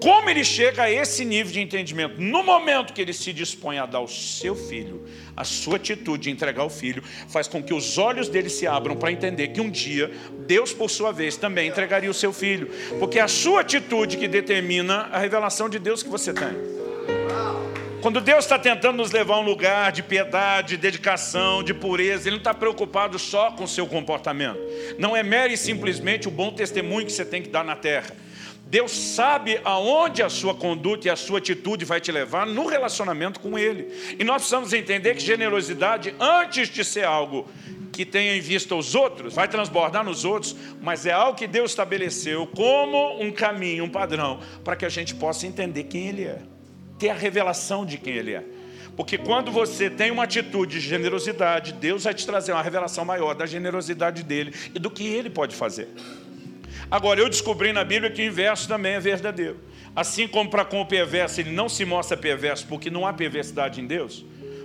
Como ele chega a esse nível de entendimento? No momento que ele se dispõe a dar o seu filho, a sua atitude de entregar o filho, faz com que os olhos dele se abram para entender que um dia Deus, por sua vez, também entregaria o seu filho, porque é a sua atitude que determina a revelação de Deus que você tem. Quando Deus está tentando nos levar a um lugar de piedade, de dedicação, de pureza, Ele não está preocupado só com o seu comportamento. Não é mero e simplesmente o bom testemunho que você tem que dar na terra Deus sabe aonde a sua conduta e a sua atitude vai te levar no relacionamento com Ele. E nós precisamos entender que generosidade, antes de ser algo que tenha em vista os outros, vai transbordar nos outros, mas é algo que Deus estabeleceu como um caminho, um padrão, para que a gente possa entender quem Ele é, ter a revelação de quem Ele é. Porque quando você tem uma atitude de generosidade, Deus vai te trazer uma revelação maior da generosidade dele e do que ele pode fazer. Agora, eu descobri na Bíblia que o inverso também é verdadeiro. Assim como para com o perverso ele não se mostra perverso porque não há perversidade em Deus,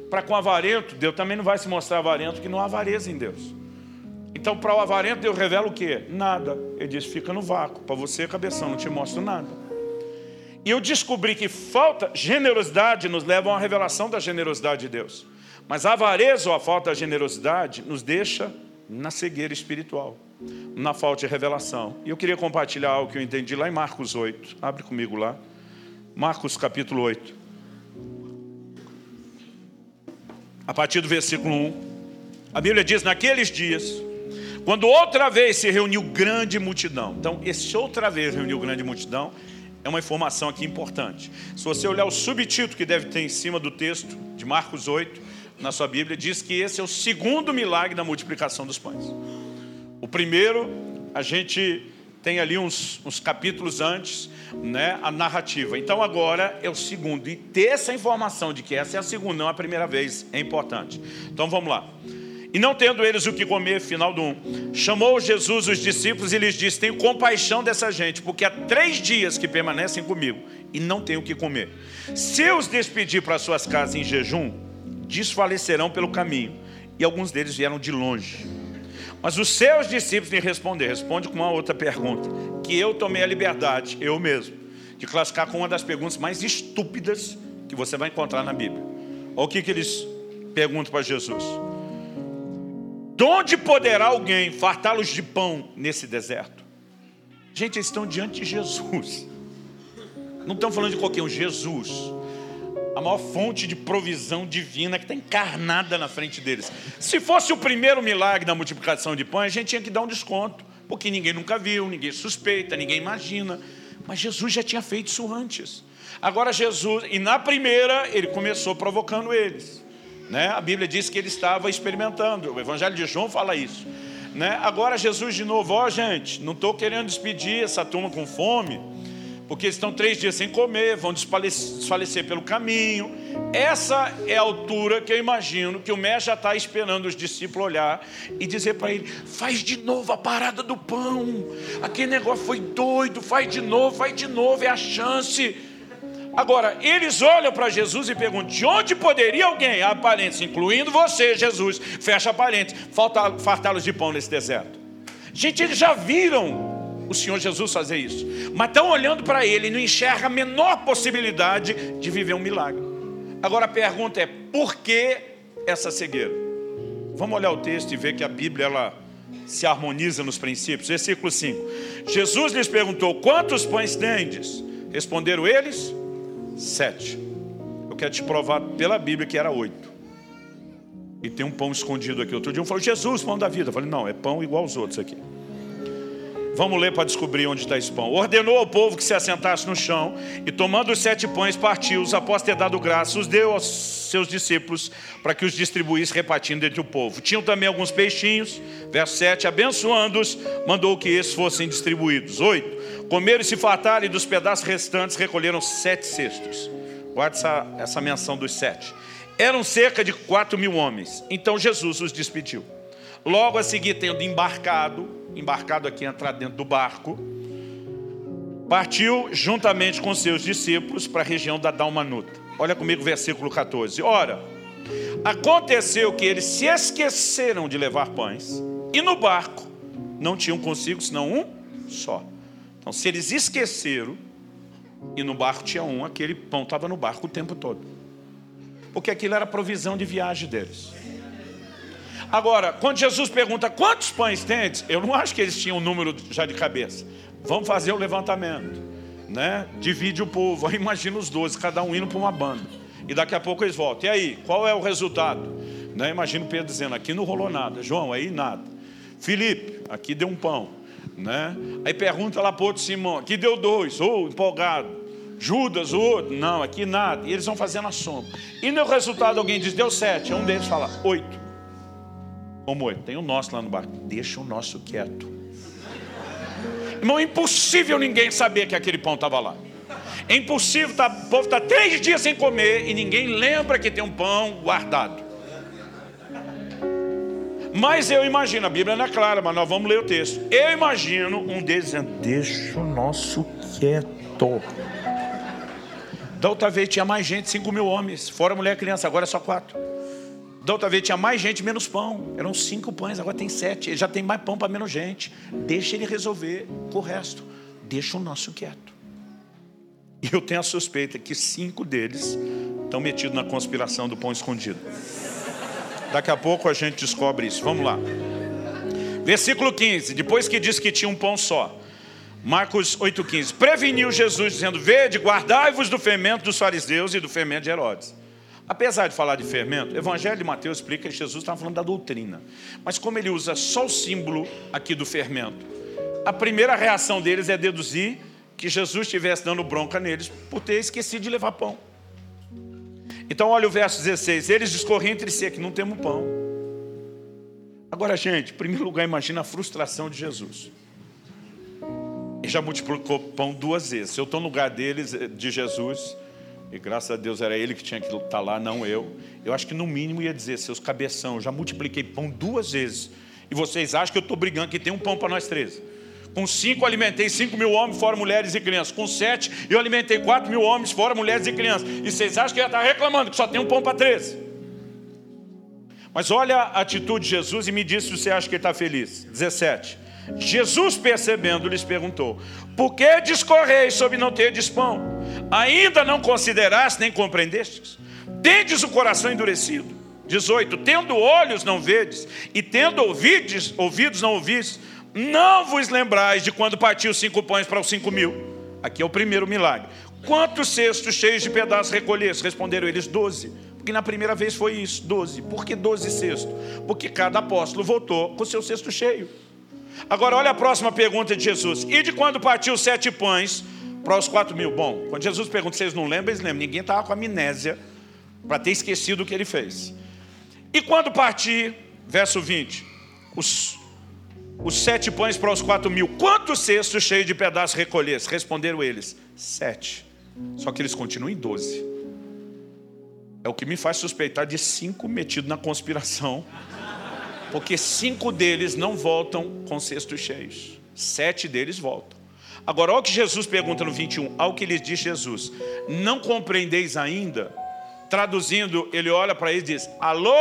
para com o avarento, Deus também não vai se mostrar avarento porque não há avareza em Deus. Então, para o avarento, Deus revela o quê? Nada. Ele diz: fica no vácuo. Para você, cabeção, não te mostro nada. E eu descobri que falta generosidade nos leva a uma revelação da generosidade de Deus. Mas a avareza ou a falta da generosidade nos deixa na cegueira espiritual na falta de revelação. E eu queria compartilhar algo que eu entendi lá em Marcos 8. Abre comigo lá. Marcos capítulo 8. A partir do versículo 1. A Bíblia diz: Naqueles dias, quando outra vez se reuniu grande multidão. Então, esse outra vez reuniu grande multidão é uma informação aqui importante. Se você olhar o subtítulo que deve ter em cima do texto de Marcos 8, na sua Bíblia, diz que esse é o segundo milagre da multiplicação dos pães. O primeiro, a gente tem ali uns, uns, capítulos antes, né, a narrativa. Então agora é o segundo. E ter essa informação de que essa é a segunda, não a primeira vez, é importante. Então vamos lá. E não tendo eles o que comer, final do 1, chamou Jesus os discípulos e lhes disse: Tenho compaixão dessa gente, porque há três dias que permanecem comigo e não tenho o que comer. Se os despedir para suas casas em jejum, desfalecerão pelo caminho e alguns deles vieram de longe. Mas os seus discípulos me responderam, responde com uma outra pergunta, que eu tomei a liberdade, eu mesmo, de classificar com uma das perguntas mais estúpidas que você vai encontrar na Bíblia. Olha o que, que eles perguntam para Jesus. De onde poderá alguém fartá-los de pão nesse deserto? Gente, eles estão diante de Jesus. Não estão falando de qualquer um, Jesus. A maior fonte de provisão divina que está encarnada na frente deles. Se fosse o primeiro milagre da multiplicação de pães, a gente tinha que dar um desconto, porque ninguém nunca viu, ninguém suspeita, ninguém imagina. Mas Jesus já tinha feito isso antes. Agora Jesus, e na primeira, ele começou provocando eles. Né? A Bíblia diz que ele estava experimentando, o Evangelho de João fala isso. Né? Agora Jesus de novo, ó gente, não estou querendo despedir essa turma com fome, porque estão três dias sem comer, vão desfalecer pelo caminho. Essa é a altura que eu imagino que o mestre já está esperando os discípulos olhar e dizer para ele: faz de novo a parada do pão. Aquele negócio foi doido, faz de novo, faz de novo, é a chance. Agora, eles olham para Jesus e perguntam: de onde poderia alguém, aparentes, incluindo você, Jesus, fecha parentes, fartá-los de pão nesse deserto? Gente, eles já viram o Senhor Jesus fazer isso. Mas estão olhando para ele e não enxerga a menor possibilidade de viver um milagre. Agora a pergunta é: por que essa cegueira? Vamos olhar o texto e ver que a Bíblia ela se harmoniza nos princípios. Versículo 5. Jesus lhes perguntou: Quantos pães tendes? Responderam eles: Sete. Eu quero te provar pela Bíblia que era oito. E tem um pão escondido aqui. Outro dia um falou: Jesus, pão da vida. Eu falei: Não, é pão igual aos outros aqui. Vamos ler para descobrir onde está esse pão. Ordenou ao povo que se assentasse no chão e, tomando os sete pães, partiu-os, após ter dado graça, os deu aos seus discípulos para que os distribuísse, repartindo entre o povo. Tinham também alguns peixinhos. Verso 7: Abençoando-os, mandou que esses fossem distribuídos. 8: Comeram e se fartaram, e dos pedaços restantes recolheram sete cestos. Guarde essa, essa menção dos sete. Eram cerca de quatro mil homens. Então Jesus os despediu. Logo a seguir, tendo embarcado, embarcado aqui, entrar dentro do barco, partiu juntamente com seus discípulos para a região da Dalmanuta. Olha comigo o versículo 14. Ora, aconteceu que eles se esqueceram de levar pães, e no barco não tinham consigo senão um só. Então, se eles esqueceram, e no barco tinha um, aquele pão estava no barco o tempo todo. Porque aquilo era provisão de viagem deles. Agora, quando Jesus pergunta quantos pães tens, eu não acho que eles tinham um número já de cabeça. Vamos fazer o levantamento, né? Divide o povo. Aí imagina os doze, cada um indo para uma banda. E daqui a pouco eles voltam. E aí, qual é o resultado? Né? Imagina o Pedro dizendo: aqui não rolou nada. João, aí nada. Felipe, aqui deu um pão. Né? Aí pergunta lá para o outro Simão: aqui deu dois. Ou oh, empolgado. Judas, o outro, não, aqui nada. E eles vão fazendo a soma. E no resultado alguém diz, deu sete. Um deles fala, oito. Como é? Tem o nosso lá no barco. Deixa o nosso quieto. Irmão, é impossível ninguém saber que aquele pão estava lá. É impossível, tá, o povo está três dias sem comer e ninguém lembra que tem um pão guardado. Mas eu imagino, a Bíblia não é clara, mas nós vamos ler o texto. Eu imagino um deles dizendo: Deixa o nosso quieto. Da outra vez tinha mais gente, 5 mil homens, fora mulher e criança, agora é só quatro. Da outra vez tinha mais gente, menos pão. Eram cinco pães, agora tem sete. Ele já tem mais pão para menos gente. Deixa ele resolver com o resto. Deixa o nosso quieto. E eu tenho a suspeita que cinco deles estão metidos na conspiração do pão escondido. Daqui a pouco a gente descobre isso. Vamos lá. Versículo 15. Depois que disse que tinha um pão só. Marcos 8,15. Preveniu Jesus, dizendo: Vede, guardai-vos do fermento dos fariseus e do fermento de Herodes. Apesar de falar de fermento, o Evangelho de Mateus explica que Jesus estava falando da doutrina. Mas como ele usa só o símbolo aqui do fermento, a primeira reação deles é deduzir que Jesus estivesse dando bronca neles por ter esquecido de levar pão. Então olha o verso 16, eles discorriam entre si que não temos pão. Agora, gente, em primeiro lugar, imagina a frustração de Jesus. Ele já multiplicou pão duas vezes. Se eu estou no lugar deles, de Jesus, e graças a Deus era ele que tinha que estar lá, não eu. Eu acho que no mínimo ia dizer, seus cabeção, já multipliquei pão duas vezes. E vocês acham que eu estou brigando que tem um pão para nós três. Com cinco alimentei cinco mil homens, fora mulheres e crianças. Com sete eu alimentei quatro mil homens, fora mulheres e crianças. E vocês acham que eu ia estar reclamando que só tem um pão para três? Mas olha a atitude de Jesus e me diz se você acha que ele está feliz. 17. Jesus, percebendo, lhes perguntou: Por que discorreis sobre não ter pão? Ainda não consideraste nem compreendestes? Tendes o coração endurecido. 18. Tendo olhos não vedes, e tendo ouvidos, ouvidos não ouvis, não vos lembrais de quando partiu cinco pães para os cinco mil. Aqui é o primeiro milagre. Quantos cestos cheios de pedaços recolheste? Responderam eles, doze. Porque na primeira vez foi isso, doze. Por que doze cestos? Porque cada apóstolo voltou com seu cesto cheio. Agora olha a próxima pergunta de Jesus. E de quando partiu sete pães para os quatro mil? Bom, quando Jesus pergunta, vocês não lembram? Eles lembram. Ninguém estava com amnésia para ter esquecido o que ele fez. E quando partir, verso 20, os, os sete pães para os quatro mil, quantos cestos cheios de pedaços recolhesse? Responderam eles, sete. Só que eles continuam em doze. É o que me faz suspeitar de cinco metidos na conspiração. Porque cinco deles não voltam com cestos cheios. Sete deles voltam. Agora, olha o que Jesus pergunta no 21. Ao que lhes diz Jesus: Não compreendeis ainda? Traduzindo, ele olha para eles e diz: Alô?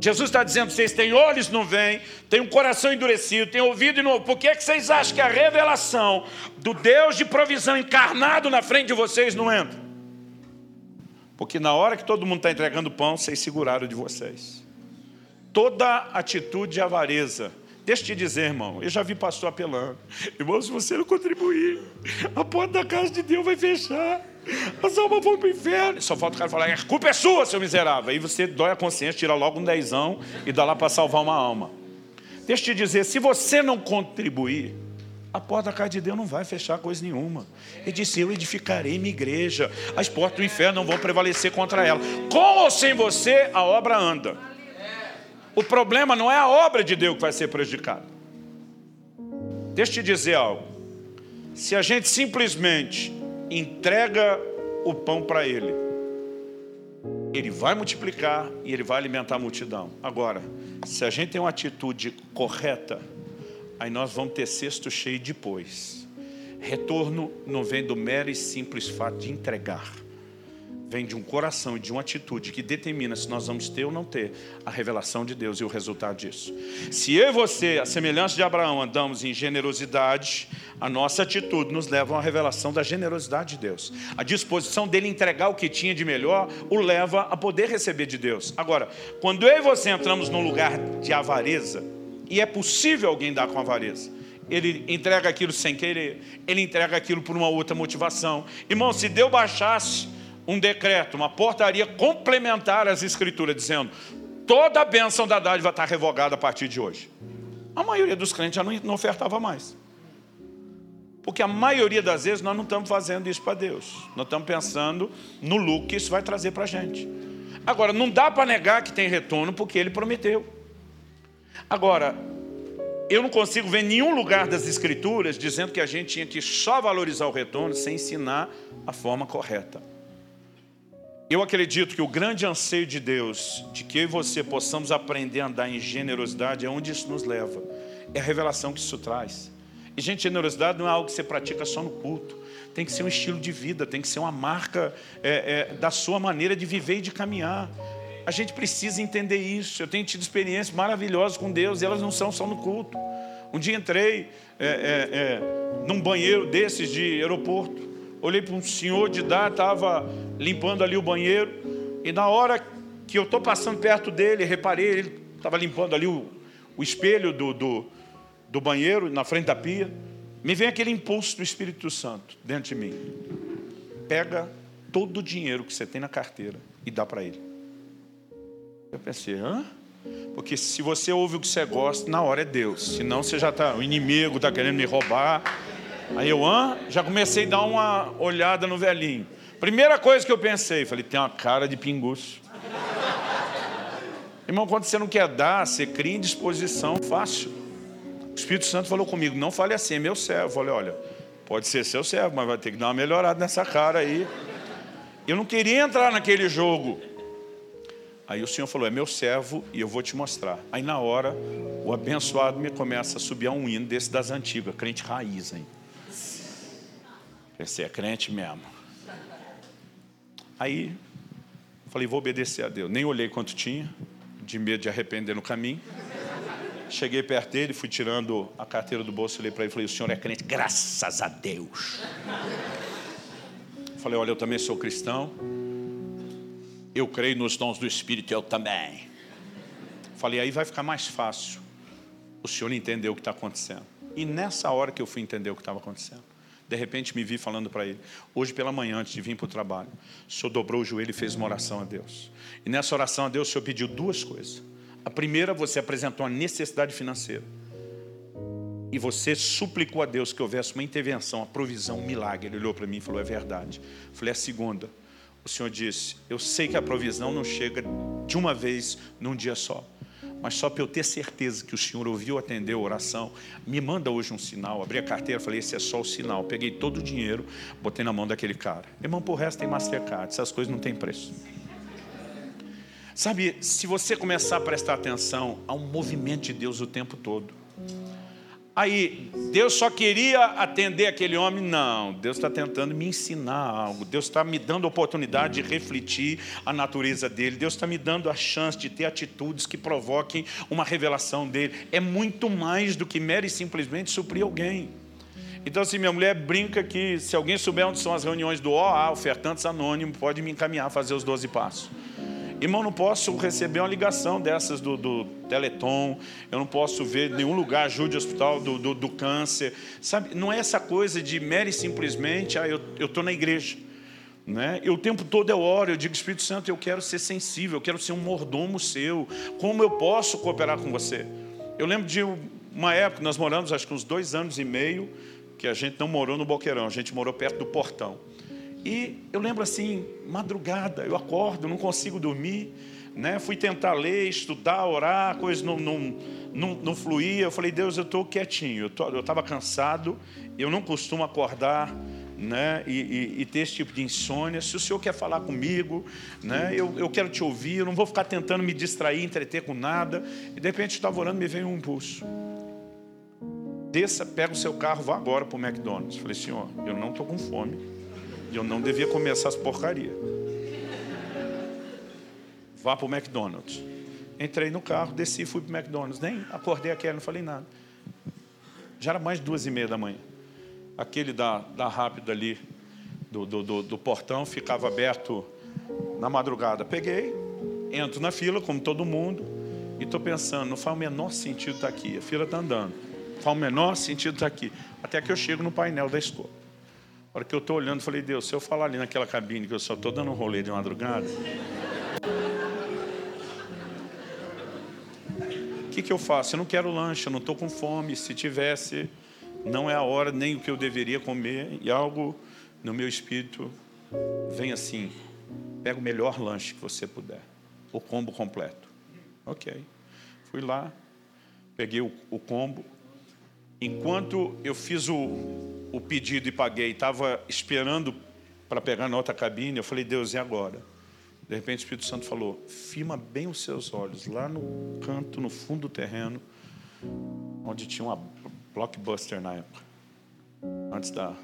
Jesus está dizendo: vocês têm olhos, não veem, têm um coração endurecido, têm ouvido e não Por que, é que vocês acham que a revelação do Deus de provisão encarnado na frente de vocês não entra? Porque na hora que todo mundo está entregando pão, vocês seguraram de vocês. Toda atitude de avareza. Deixa eu te dizer, irmão, eu já vi pastor apelando. Irmão, se você não contribuir, a porta da casa de Deus vai fechar. As almas vão para o inferno. Só falta o cara falar, a culpa é sua, seu miserável. Aí você dói a consciência, tira logo um dezão e dá lá para salvar uma alma. Deixa eu te dizer, se você não contribuir, a porta da casa de Deus não vai fechar coisa nenhuma. Ele disse: Eu edificarei minha igreja, as portas do inferno não vão prevalecer contra ela. Com ou sem você, a obra anda. O problema não é a obra de Deus que vai ser prejudicada. Deixa eu te dizer algo. Se a gente simplesmente entrega o pão para ele, ele vai multiplicar e ele vai alimentar a multidão. Agora, se a gente tem uma atitude correta, aí nós vamos ter cesto cheio depois. Retorno não vem do mero e simples fato de entregar. Vem de um coração e de uma atitude que determina se nós vamos ter ou não ter a revelação de Deus e o resultado disso. Se eu e você, a semelhança de Abraão, andamos em generosidade, a nossa atitude nos leva à revelação da generosidade de Deus. A disposição dele entregar o que tinha de melhor o leva a poder receber de Deus. Agora, quando eu e você entramos num lugar de avareza, e é possível alguém dar com avareza. Ele entrega aquilo sem querer, ele entrega aquilo por uma outra motivação. Irmão, se Deus baixasse um decreto, uma portaria complementar às Escrituras, dizendo toda a bênção da dádiva está revogada a partir de hoje. A maioria dos crentes já não, ofertava mais. Porque a maioria das vezes nós não estamos fazendo isso para Deus. Nós estamos pensando no lucro que isso vai trazer para a gente. Agora, não dá para negar que tem retorno, porque ele prometeu. Agora, eu não consigo ver nenhum lugar das Escrituras dizendo que a gente tinha que só valorizar o retorno sem ensinar a forma correta. Eu acredito que o grande anseio de Deus, de que eu e você possamos aprender a andar em generosidade, é onde isso nos leva. É a revelação que isso traz. E, gente, generosidade não é algo que você pratica só no culto. Tem que ser um estilo de vida, tem que ser uma marca é, é, da sua maneira de viver e de caminhar. A gente precisa entender isso. Eu tenho tido experiências maravilhosas com Deus e elas não são só no culto. Um dia entrei é, é, é num banheiro desses de aeroporto. Olhei para um senhor de idade, estava limpando ali o banheiro. E na hora que eu estou passando perto dele, reparei, ele estava limpando ali o, o espelho do, do, do banheiro, na frente da pia. Me vem aquele impulso do Espírito Santo dentro de mim. Pega todo o dinheiro que você tem na carteira e dá para ele. Eu pensei, hã? Porque se você ouve o que você gosta, na hora é Deus. Senão você já está, o inimigo está querendo me roubar. Aí eu, hã? Já comecei a dar uma olhada no velhinho. Primeira coisa que eu pensei, falei, tem uma cara de pinguço. Irmão, quando você não quer dar, você cria indisposição fácil. O Espírito Santo falou comigo, não fale assim, é meu servo. Eu falei, olha, pode ser seu servo, mas vai ter que dar uma melhorada nessa cara aí. Eu não queria entrar naquele jogo. Aí o Senhor falou: É meu servo e eu vou te mostrar. Aí na hora, o abençoado me começa a subir a um hino desse das antigas, crente raiz, hein? Esse é crente mesmo. Aí Falei, vou obedecer a Deus. Nem olhei quanto tinha, de medo de arrepender no caminho. Cheguei perto dele, fui tirando a carteira do bolso, olhei para ele e falei, o senhor é crente? Graças a Deus. Falei, olha, eu também sou cristão. Eu creio nos dons do Espírito, eu também. Falei, aí vai ficar mais fácil o senhor entender o que está acontecendo. E nessa hora que eu fui entender o que estava acontecendo, de repente me vi falando para ele, hoje pela manhã, antes de vir para o trabalho, o senhor dobrou o joelho e fez uma oração a Deus. E nessa oração a Deus, o senhor pediu duas coisas. A primeira, você apresentou uma necessidade financeira. E você suplicou a Deus que houvesse uma intervenção, uma provisão, um milagre. Ele olhou para mim e falou: É verdade. Eu falei: A segunda, o Senhor disse: Eu sei que a provisão não chega de uma vez num dia só mas só para eu ter certeza que o Senhor ouviu, atendeu a oração, me manda hoje um sinal. Abri a carteira, falei, esse é só o sinal. Peguei todo o dinheiro, botei na mão daquele cara. Irmão, por resto tem Mastercard, essas coisas não têm preço. Sabe, se você começar a prestar atenção, há um movimento de Deus o tempo todo. Aí, Deus só queria atender aquele homem? Não, Deus está tentando me ensinar algo. Deus está me dando a oportunidade de refletir a natureza dele. Deus está me dando a chance de ter atitudes que provoquem uma revelação dele. É muito mais do que mero e simplesmente suprir alguém. Então, assim, minha mulher brinca que se alguém souber onde são as reuniões do OA, ofertantes anônimos, pode me encaminhar a fazer os 12 passos. Irmão, não posso receber uma ligação dessas do, do Teleton, eu não posso ver nenhum lugar ajude o hospital do, do, do, câncer. Sabe, não é essa coisa de mere simplesmente, ah, eu estou na igreja. Né? Eu o tempo todo eu oro, eu digo, Espírito Santo, eu quero ser sensível, eu quero ser um mordomo seu. Como eu posso cooperar com você? Eu lembro de uma época, nós moramos acho que uns dois anos e meio, que a gente não morou no Boqueirão, a gente morou perto do portão. E eu lembro assim, madrugada, eu acordo, não consigo dormir, né? Fui tentar ler, estudar, orar, a coisa não, não, não, não fluía. Eu falei, Deus, eu estou quietinho, eu estava cansado, eu não costumo acordar né? E, e, e, ter esse tipo de insônia. Se o Senhor quer falar comigo, né? eu, eu quero te ouvir, eu não vou ficar tentando me distrair, entreter com nada. E de repente estava orando, me veio um impulso. Desça, pega o seu carro, vá agora para o McDonald's. Falei, Senhor, eu não estou com fome eu não devia comer essas porcarias. Vá para o McDonald's. Entrei no carro, desci e fui para o McDonald's. Nem acordei aquele, não falei nada. Já era mais duas e meia da manhã. Aquele da, da rápida ali, do, do, do, do portão, ficava aberto na madrugada. Peguei, entro na fila, como todo mundo, e estou pensando, não faz o menor sentido estar aqui. A fila está andando. Não faz o menor sentido estar aqui. Até que eu chego no painel da escola hora que eu estou olhando, falei, Deus, se eu falar ali naquela cabine que eu só estou dando um rolê de madrugada, o que, que eu faço? Eu não quero lanche, eu não estou com fome. Se tivesse, não é a hora nem o que eu deveria comer. E algo no meu espírito vem assim: pega o melhor lanche que você puder, o combo completo. Ok. Fui lá, peguei o, o combo. Enquanto eu fiz o, o pedido e paguei, estava esperando para pegar na outra cabine, eu falei, Deus, e agora? De repente o Espírito Santo falou, firma bem os seus olhos, lá no canto, no fundo do terreno, onde tinha uma blockbuster na época, antes da,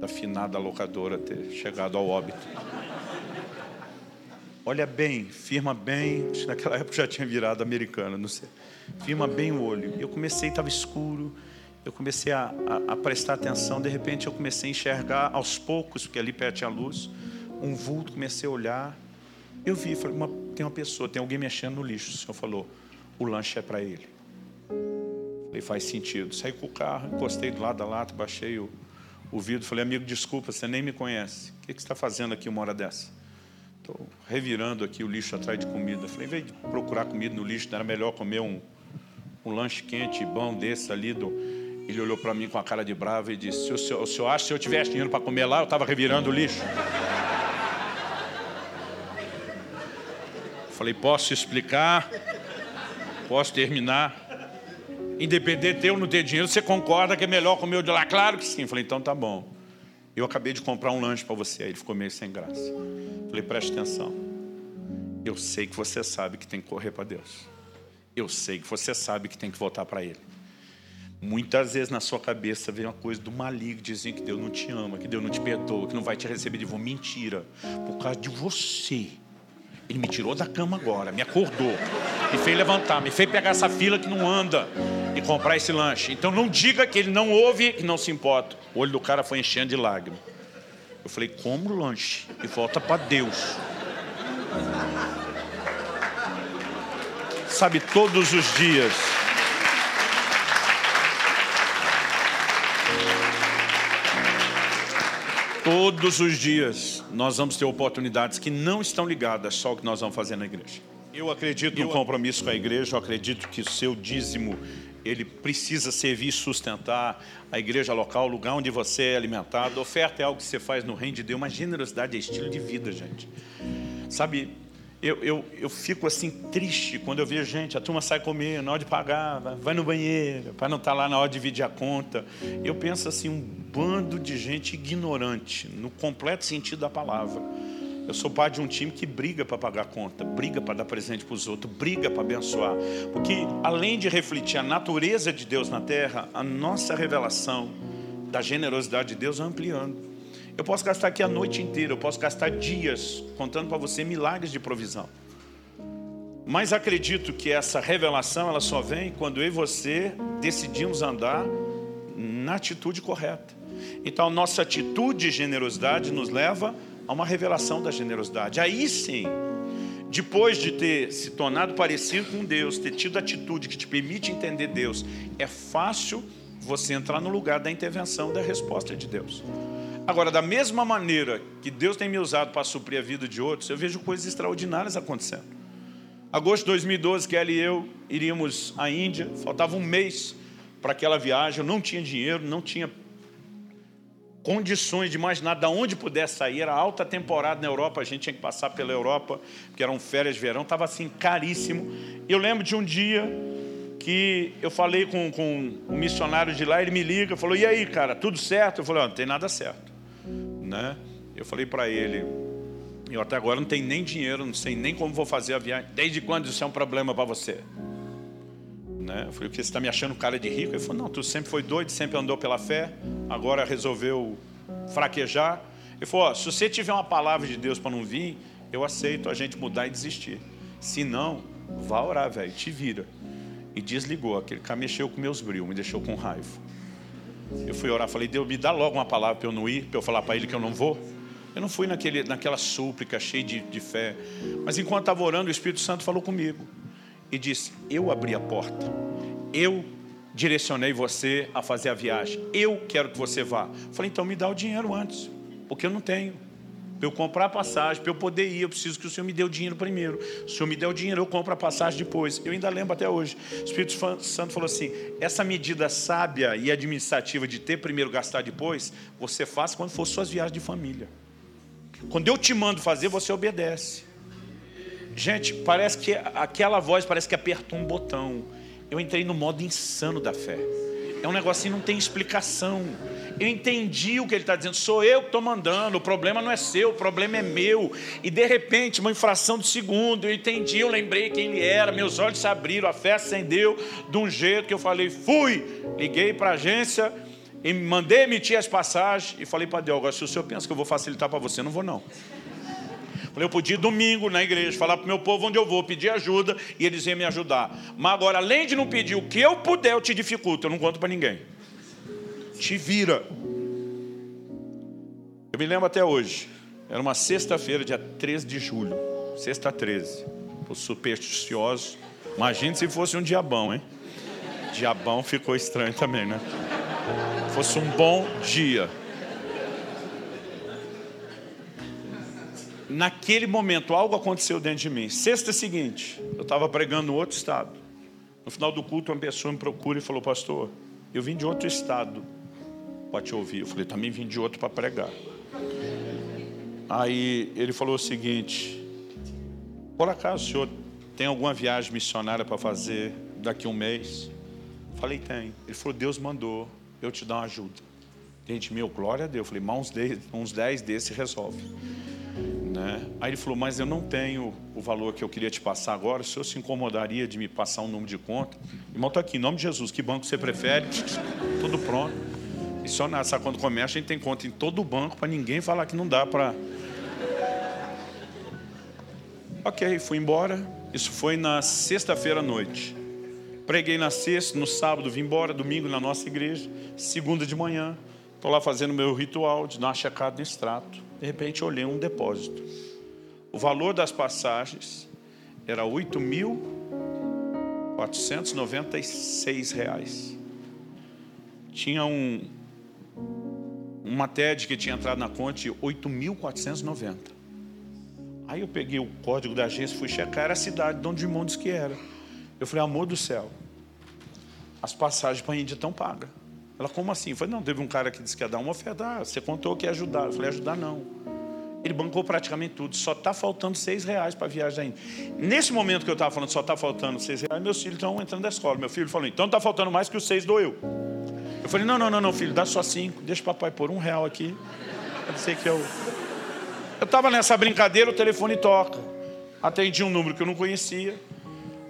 da finada locadora ter chegado ao óbito. Olha bem, firma bem, naquela época já tinha virado americana, não sei. Firma bem o olho. Eu comecei, estava escuro, eu comecei a, a, a, prestar atenção, de repente eu comecei a enxergar aos poucos, porque ali perto tinha luz, um vulto, comecei a olhar. Eu vi, falei, uma, tem uma pessoa, tem alguém mexendo no lixo. O senhor falou, o lanche é para ele. Falei, faz sentido. Saí com o carro, encostei do lado da lata, baixei o, o vidro, falei, amigo, desculpa, você nem me conhece. O que, que você está fazendo aqui uma hora dessa? Estou revirando aqui o lixo atrás de comida. Falei, em vez de procurar comida no lixo, era melhor comer um, um lanche quente bom desse ali do, ele olhou para mim com a cara de bravo e disse: o senhor, o senhor acha que se eu tivesse dinheiro para comer lá, eu estava revirando o lixo? Falei: posso explicar? Posso terminar? Independente de eu não ter dinheiro, você concorda que é melhor comer o de lá? Claro que sim. Falei: então tá bom. Eu acabei de comprar um lanche para você. Aí ele ficou meio sem graça. Falei: preste atenção. Eu sei que você sabe que tem que correr para Deus. Eu sei que você sabe que tem que voltar para Ele. Muitas vezes na sua cabeça vem uma coisa do maligno dizendo que Deus não te ama, que Deus não te perdoa, que não vai te receber de volta. Mentira. Por causa de você, Ele me tirou da cama agora, me acordou, me fez levantar, me fez pegar essa fila que não anda e comprar esse lanche. Então não diga que ele não ouve e não se importa. O olho do cara foi enchendo de lágrimas. Eu falei, como lanche e volta para Deus. Sabe, todos os dias. Todos os dias nós vamos ter oportunidades que não estão ligadas só ao que nós vamos fazer na igreja. Eu acredito no compromisso com a igreja, eu acredito que o seu dízimo ele precisa servir e sustentar a igreja local, o lugar onde você é alimentado. Oferta é algo que você faz no reino de Deus, mas generosidade é estilo de vida, gente. Sabe, eu, eu, eu fico assim triste quando eu vejo gente, a turma sai comer, na hora de pagar, vai no banheiro, para não estar tá lá na hora de dividir a conta. Eu penso assim, um bando de gente ignorante, no completo sentido da palavra. Eu sou pai de um time que briga para pagar conta, briga para dar presente para os outros, briga para abençoar. Porque além de refletir a natureza de Deus na terra, a nossa revelação da generosidade de Deus vai ampliando. Eu posso gastar aqui a noite inteira, eu posso gastar dias contando para você milagres de provisão. Mas acredito que essa revelação ela só vem quando eu e você decidimos andar na atitude correta. Então, nossa atitude de generosidade nos leva a uma revelação da generosidade. Aí sim, depois de ter se tornado parecido com Deus, ter tido atitude que te permite entender Deus, é fácil você entrar no lugar da intervenção, da resposta de Deus. Agora, da mesma maneira que Deus tem me usado para suprir a vida de outros, eu vejo coisas extraordinárias acontecendo. Agosto de 2012, Kelly e eu iríamos à Índia, faltava um mês para aquela viagem, eu não tinha dinheiro, não tinha condições de imaginar de onde pudesse sair. Era alta temporada na Europa, a gente tinha que passar pela Europa, porque eram férias de verão, estava assim caríssimo. Eu lembro de um dia que eu falei com, com um missionário de lá, ele me liga, falou: E aí, cara, tudo certo? Eu falei: oh, Não tem nada certo. Né? Eu falei para ele: Eu até agora não tenho nem dinheiro, não sei nem como vou fazer a viagem. Desde quando isso é um problema para você? Né? Eu falei, você está me achando cara de rico? Ele falou, não, tu sempre foi doido, sempre andou pela fé, agora resolveu fraquejar. Ele falou, se você tiver uma palavra de Deus para não vir, eu aceito a gente mudar e desistir. Se não, vá orar, velho, te vira. E desligou, aquele cara mexeu com meus brilhos, me deixou com raiva. Eu fui orar, falei, Deus, me dá logo uma palavra para eu não ir, para eu falar para ele que eu não vou. Eu não fui naquele, naquela súplica cheia de, de fé. Mas enquanto estava orando, o Espírito Santo falou comigo e disse: Eu abri a porta, eu direcionei você a fazer a viagem, eu quero que você vá. Falei: Então me dá o dinheiro antes, porque eu não tenho. Para eu comprar a passagem, para eu poder ir, eu preciso que o Senhor me dê o dinheiro primeiro. Se o Senhor me der o dinheiro, eu compro a passagem depois. Eu ainda lembro até hoje. O Espírito Santo falou assim: essa medida sábia e administrativa de ter primeiro, gastar depois, você faz quando for suas viagens de família. Quando eu te mando fazer, você obedece. Gente, parece que aquela voz parece que apertou um botão. Eu entrei no modo insano da fé. É um negocinho não tem explicação. Eu entendi o que ele está dizendo. Sou eu que estou mandando. O problema não é seu, o problema é meu. E de repente, uma infração de segundo, eu entendi, eu lembrei quem ele era. Meus olhos se abriram, a fé acendeu de um jeito que eu falei, fui. Liguei para a agência e mandei emitir as passagens e falei para Deus: agora, se o senhor pensa que eu vou facilitar para você, não vou não. Eu podia ir domingo na igreja, falar para o meu povo onde eu vou, pedir ajuda e eles iam me ajudar. Mas agora, além de não pedir o que eu puder, eu te dificulto, eu não conto para ninguém. Te vira. Eu me lembro até hoje, era uma sexta-feira, dia 13 de julho, sexta 13. Os supersticiosos. Imagine se fosse um diabão, hein? Diabão ficou estranho também, né? Fosse um bom dia. Naquele momento, algo aconteceu dentro de mim. Sexta seguinte, eu estava pregando no outro estado. No final do culto, uma pessoa me procura e falou: Pastor, eu vim de outro estado para te ouvir. Eu falei: Também vim de outro para pregar. Aí ele falou o seguinte: Por acaso o senhor tem alguma viagem missionária para fazer daqui a um mês? Eu falei: Tem. Ele falou: Deus mandou eu te dar uma ajuda. Gente, meu, glória a Deus. Eu falei: Mas uns 10, uns 10 desses resolve. Né? Aí ele falou, mas eu não tenho o valor que eu queria te passar agora, o senhor se incomodaria de me passar um número de conta? Irmão, estou aqui, em nome de Jesus, que banco você prefere? (laughs) Tudo pronto. E só sabe quando começa, a gente tem conta em todo o banco para ninguém falar que não dá para... (laughs) Ok, fui embora. Isso foi na sexta-feira à noite. Preguei na sexta, no sábado vim embora, domingo na nossa igreja, segunda de manhã, estou lá fazendo meu ritual de dar uma checada no extrato. De repente olhei um depósito. O valor das passagens era 8.496 reais. Tinha um, uma TED que tinha entrado na conta de 8.490. Aí eu peguei o código da agência, fui checar, era a cidade de onde o disse que era. Eu falei, amor do céu, as passagens para a Índia estão pagas. Ela, como assim? Eu falei, não, teve um cara que disse que ia dar uma oferta, ah, você contou que ia ajudar. Eu falei, ajudar não. Ele bancou praticamente tudo, só está faltando seis reais para a viagem ainda. Nesse momento que eu estava falando, só está faltando seis reais, meus filhos estão entrando da escola. Meu filho falou, então está faltando mais que os seis do eu. Eu falei, não, não, não, não, filho, dá só cinco, deixa o papai pôr um real aqui. Eu sei que eu. Eu estava nessa brincadeira, o telefone toca. Atendi um número que eu não conhecia.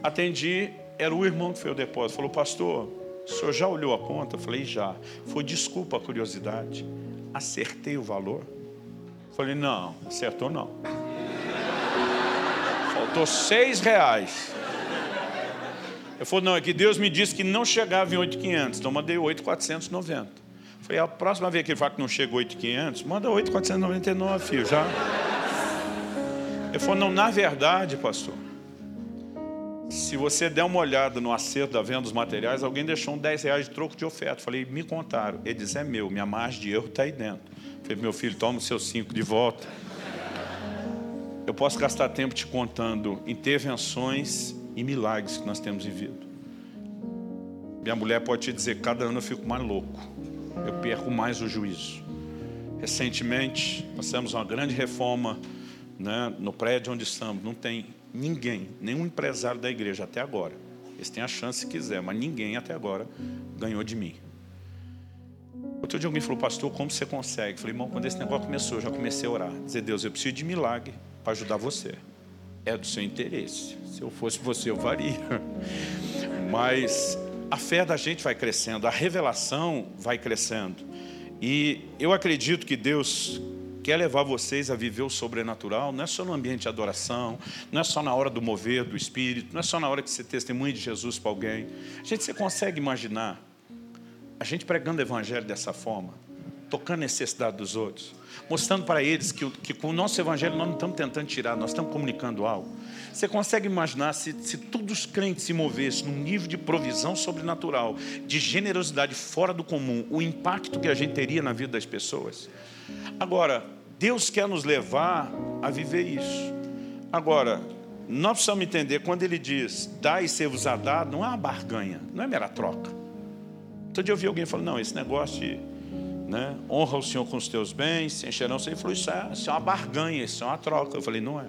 Atendi, era o irmão que foi ao depósito. Falou, pastor, o senhor já olhou a conta? Eu falei, já. Foi desculpa a curiosidade. Acertei o valor? Eu falei, não, acertou não. Faltou seis reais. Eu falei, não, é que Deus me disse que não chegava em 8,500, então mandei 8,490. Falei, a próxima vez que ele fala que não chega 8,500, manda 8,499, filho, já. Ele falou, não, na verdade, pastor, se você der uma olhada no acerto da venda dos materiais, alguém deixou um 10 reais de troco de oferta. Falei, me contaram. Ele disse, é meu, minha margem de erro está aí dentro. Falei, meu filho, toma os seus cinco de volta. Eu posso gastar tempo te contando intervenções e milagres que nós temos vivido. Minha mulher pode te dizer, cada ano eu fico mais louco. Eu perco mais o juízo. Recentemente, nós uma grande reforma né, no prédio onde estamos. Não tem Ninguém, nenhum empresário da igreja até agora, eles têm a chance se quiser, mas ninguém até agora ganhou de mim. Outro dia alguém falou, pastor, como você consegue? Eu falei, irmão, quando esse negócio começou, eu já comecei a orar. Dizer, Deus, eu preciso de milagre para ajudar você. É do seu interesse. Se eu fosse você, eu faria. (laughs) Mas a fé da gente vai crescendo, a revelação vai crescendo. E eu acredito que Deus quer levar vocês a viver o sobrenatural, não é só no ambiente de adoração, não é só na hora do mover do Espírito, não é só na hora que você testemunha de Jesus para alguém. Gente, você consegue imaginar a gente pregando o Evangelho dessa forma, tocando a necessidade dos outros, mostrando para eles que, que com o nosso Evangelho nós não estamos tentando tirar, nós estamos comunicando algo. Você consegue imaginar se, se todos os crentes se movessem num nível de provisão sobrenatural, de generosidade fora do comum, o impacto que a gente teria na vida das pessoas? Agora, Deus quer nos levar a viver isso. Agora, nós precisamos entender, quando ele diz, dá e ser-vos a dado, não é uma barganha, não é mera troca. Todo dia eu vi alguém falando, não, esse negócio de né, honra o Senhor com os teus bens, se encherão, ele falou, isso é, isso é uma barganha, isso é uma troca. Eu falei, não é.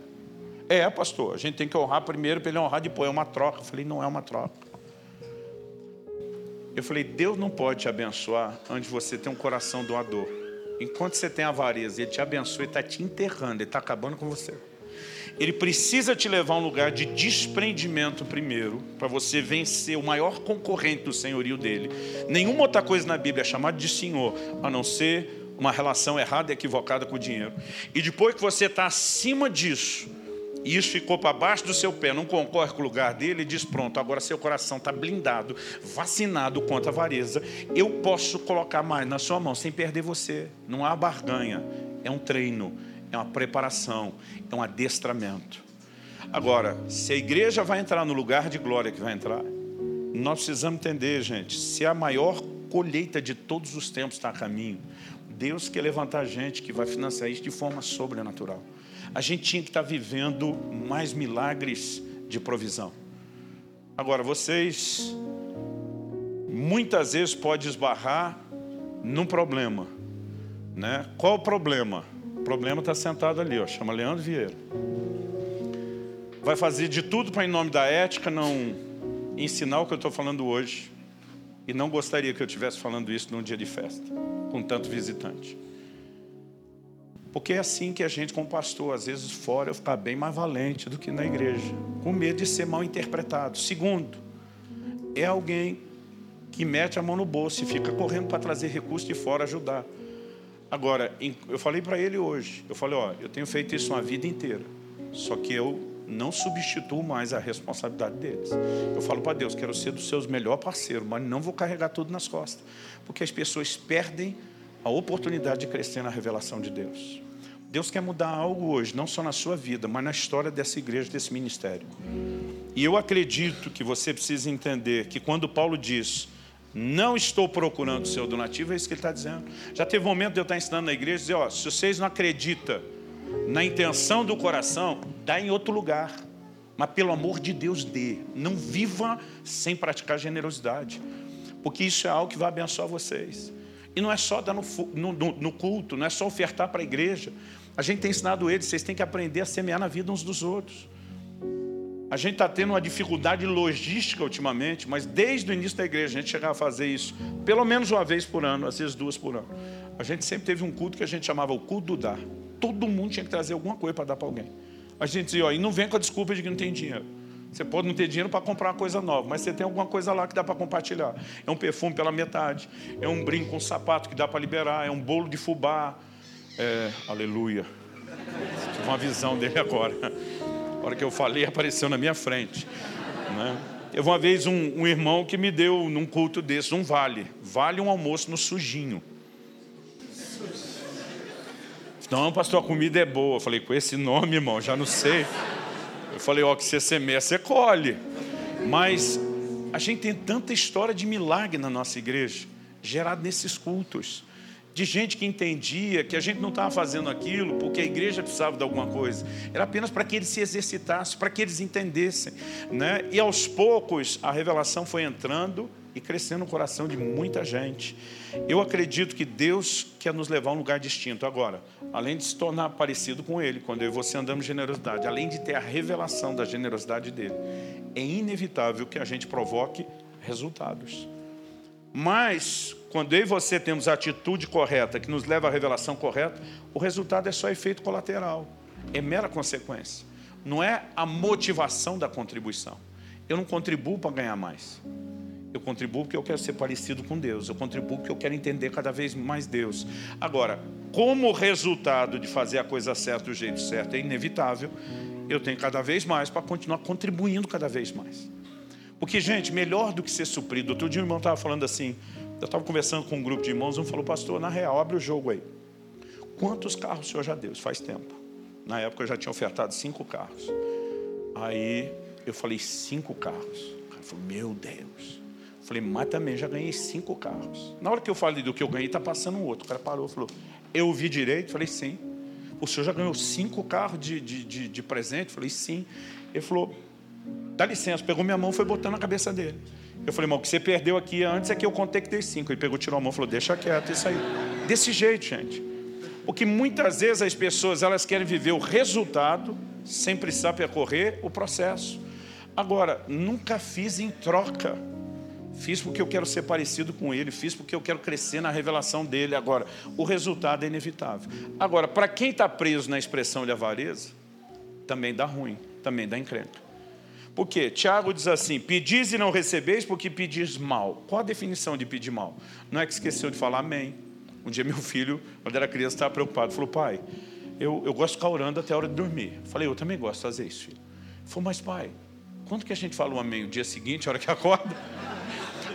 É, pastor, a gente tem que honrar primeiro para ele honrar depois, é uma troca. Eu falei, não é uma troca. Eu falei, Deus não pode te abençoar antes de você ter um coração doador. Enquanto você tem avareza, Ele te abençoa, Ele está te enterrando, Ele está acabando com você. Ele precisa te levar a um lugar de desprendimento primeiro, para você vencer o maior concorrente do senhorio dele. Nenhuma outra coisa na Bíblia é chamada de senhor, a não ser uma relação errada e equivocada com o dinheiro. E depois que você está acima disso, e isso ficou para baixo do seu pé, não concorre com o lugar dele, e diz: Pronto, agora seu coração está blindado, vacinado contra a avareza. Eu posso colocar mais na sua mão sem perder você. Não há barganha, é um treino, é uma preparação, é um adestramento. Agora, se a igreja vai entrar no lugar de glória que vai entrar, nós precisamos entender, gente, se a maior colheita de todos os tempos está a caminho, Deus quer levantar gente que vai financiar isso de forma sobrenatural a gente tinha que estar vivendo mais milagres de provisão. Agora, vocês muitas vezes podem esbarrar num problema. Né? Qual o problema? O problema está sentado ali, ó, chama Leandro Vieira. Vai fazer de tudo para, em nome da ética, não ensinar o que eu estou falando hoje. E não gostaria que eu estivesse falando isso num dia de festa, com tanto visitante. Porque é assim que a gente, como pastor, às vezes fora eu ficar bem mais valente do que na igreja, com medo de ser mal interpretado. Segundo, é alguém que mete a mão no bolso e fica correndo para trazer recursos de fora ajudar. Agora, eu falei para ele hoje, eu falei, ó, eu tenho feito isso uma vida inteira, só que eu não substituo mais a responsabilidade deles. Eu falo para Deus, quero ser dos seus melhor parceiro, mas não vou carregar tudo nas costas, porque as pessoas perdem a oportunidade de crescer na revelação de Deus. Deus quer mudar algo hoje, não só na sua vida, mas na história dessa igreja, desse ministério. E eu acredito que você precisa entender que quando Paulo diz, não estou procurando o seu donativo, é isso que ele está dizendo. Já teve um momento de eu estar ensinando na igreja, dizer, ó, se vocês não acreditam na intenção do coração, dá em outro lugar. Mas pelo amor de Deus, dê. Não viva sem praticar generosidade. Porque isso é algo que vai abençoar vocês. E não é só dar no, no, no culto, não é só ofertar para a igreja. A gente tem ensinado eles, vocês têm que aprender a semear na vida uns dos outros. A gente está tendo uma dificuldade logística ultimamente, mas desde o início da igreja a gente chegava a fazer isso pelo menos uma vez por ano, às vezes duas por ano. A gente sempre teve um culto que a gente chamava o culto do dar. Todo mundo tinha que trazer alguma coisa para dar para alguém. A gente dizia, ó, e não vem com a desculpa de que não tem dinheiro. Você pode não ter dinheiro para comprar uma coisa nova, mas você tem alguma coisa lá que dá para compartilhar. É um perfume pela metade, é um brinco, um sapato que dá para liberar, é um bolo de fubá, é, aleluia. Tive uma visão dele agora. A hora que eu falei, apareceu na minha frente. Né? Eu uma vez um, um, irmão que me deu num culto desse um vale. Vale um almoço no sujinho. Não, pastor, a comida é boa. Falei, com esse nome, irmão, já não sei. Eu falei, ó, que você semeia, você colhe. Mas a gente tem tanta história de milagre na nossa igreja, gerado nesses cultos de gente que entendia que a gente não estava fazendo aquilo porque a igreja precisava de alguma coisa, era apenas para que eles se exercitassem, para que eles entendessem. Né? E aos poucos a revelação foi entrando e crescendo no coração de muita gente. Eu acredito que Deus quer nos levar a um lugar distinto. Agora, além de se tornar parecido com Ele, quando eu e você andamos generosidade, além de ter a revelação da generosidade dele, é inevitável que a gente provoque resultados. Mas, quando eu e você temos a atitude correta, que nos leva à revelação correta, o resultado é só efeito colateral, é mera consequência. Não é a motivação da contribuição. Eu não contribuo para ganhar mais. Eu contribuo porque eu quero ser parecido com Deus. Eu contribuo porque eu quero entender cada vez mais Deus. Agora, como resultado de fazer a coisa certa do jeito certo é inevitável, eu tenho cada vez mais para continuar contribuindo cada vez mais. Porque, gente, melhor do que ser suprido. Outro dia o irmão estava falando assim, eu estava conversando com um grupo de irmãos, um falou, pastor, na real, abre o jogo aí. Quantos carros o senhor já deu? Faz tempo. Na época eu já tinha ofertado cinco carros. Aí eu falei, cinco carros. Cara falou, meu Deus. Falei, mas também já ganhei cinco carros. Na hora que eu falei do que eu ganhei, está passando um outro. O cara parou falou, eu ouvi direito? falei, sim. O senhor já ganhou cinco carros de, de, de, de presente? falei, sim. Ele falou, dá licença, pegou minha mão e foi botando na cabeça dele. Eu falei, irmão, o que você perdeu aqui antes é que eu contei que dei cinco. Ele pegou, tirou a mão e falou, deixa quieto isso aí. Desse jeito, gente. Porque muitas vezes as pessoas elas querem viver o resultado sem precisar percorrer o processo. Agora, nunca fiz em troca. Fiz porque eu quero ser parecido com ele, fiz porque eu quero crescer na revelação dele. Agora, o resultado é inevitável. Agora, para quem está preso na expressão de avareza, também dá ruim, também dá encrenca. Por quê? Tiago diz assim: pedis e não recebeis porque pedis mal. Qual a definição de pedir mal? Não é que esqueceu de falar amém. Um dia meu filho, quando era criança, estava preocupado. Falou, pai, eu, eu gosto de ficar orando até a hora de dormir. Falei, eu também gosto de fazer isso, filho. Ele falou, mas pai, quando que a gente fala o amém? O dia seguinte, a hora que (laughs) acorda?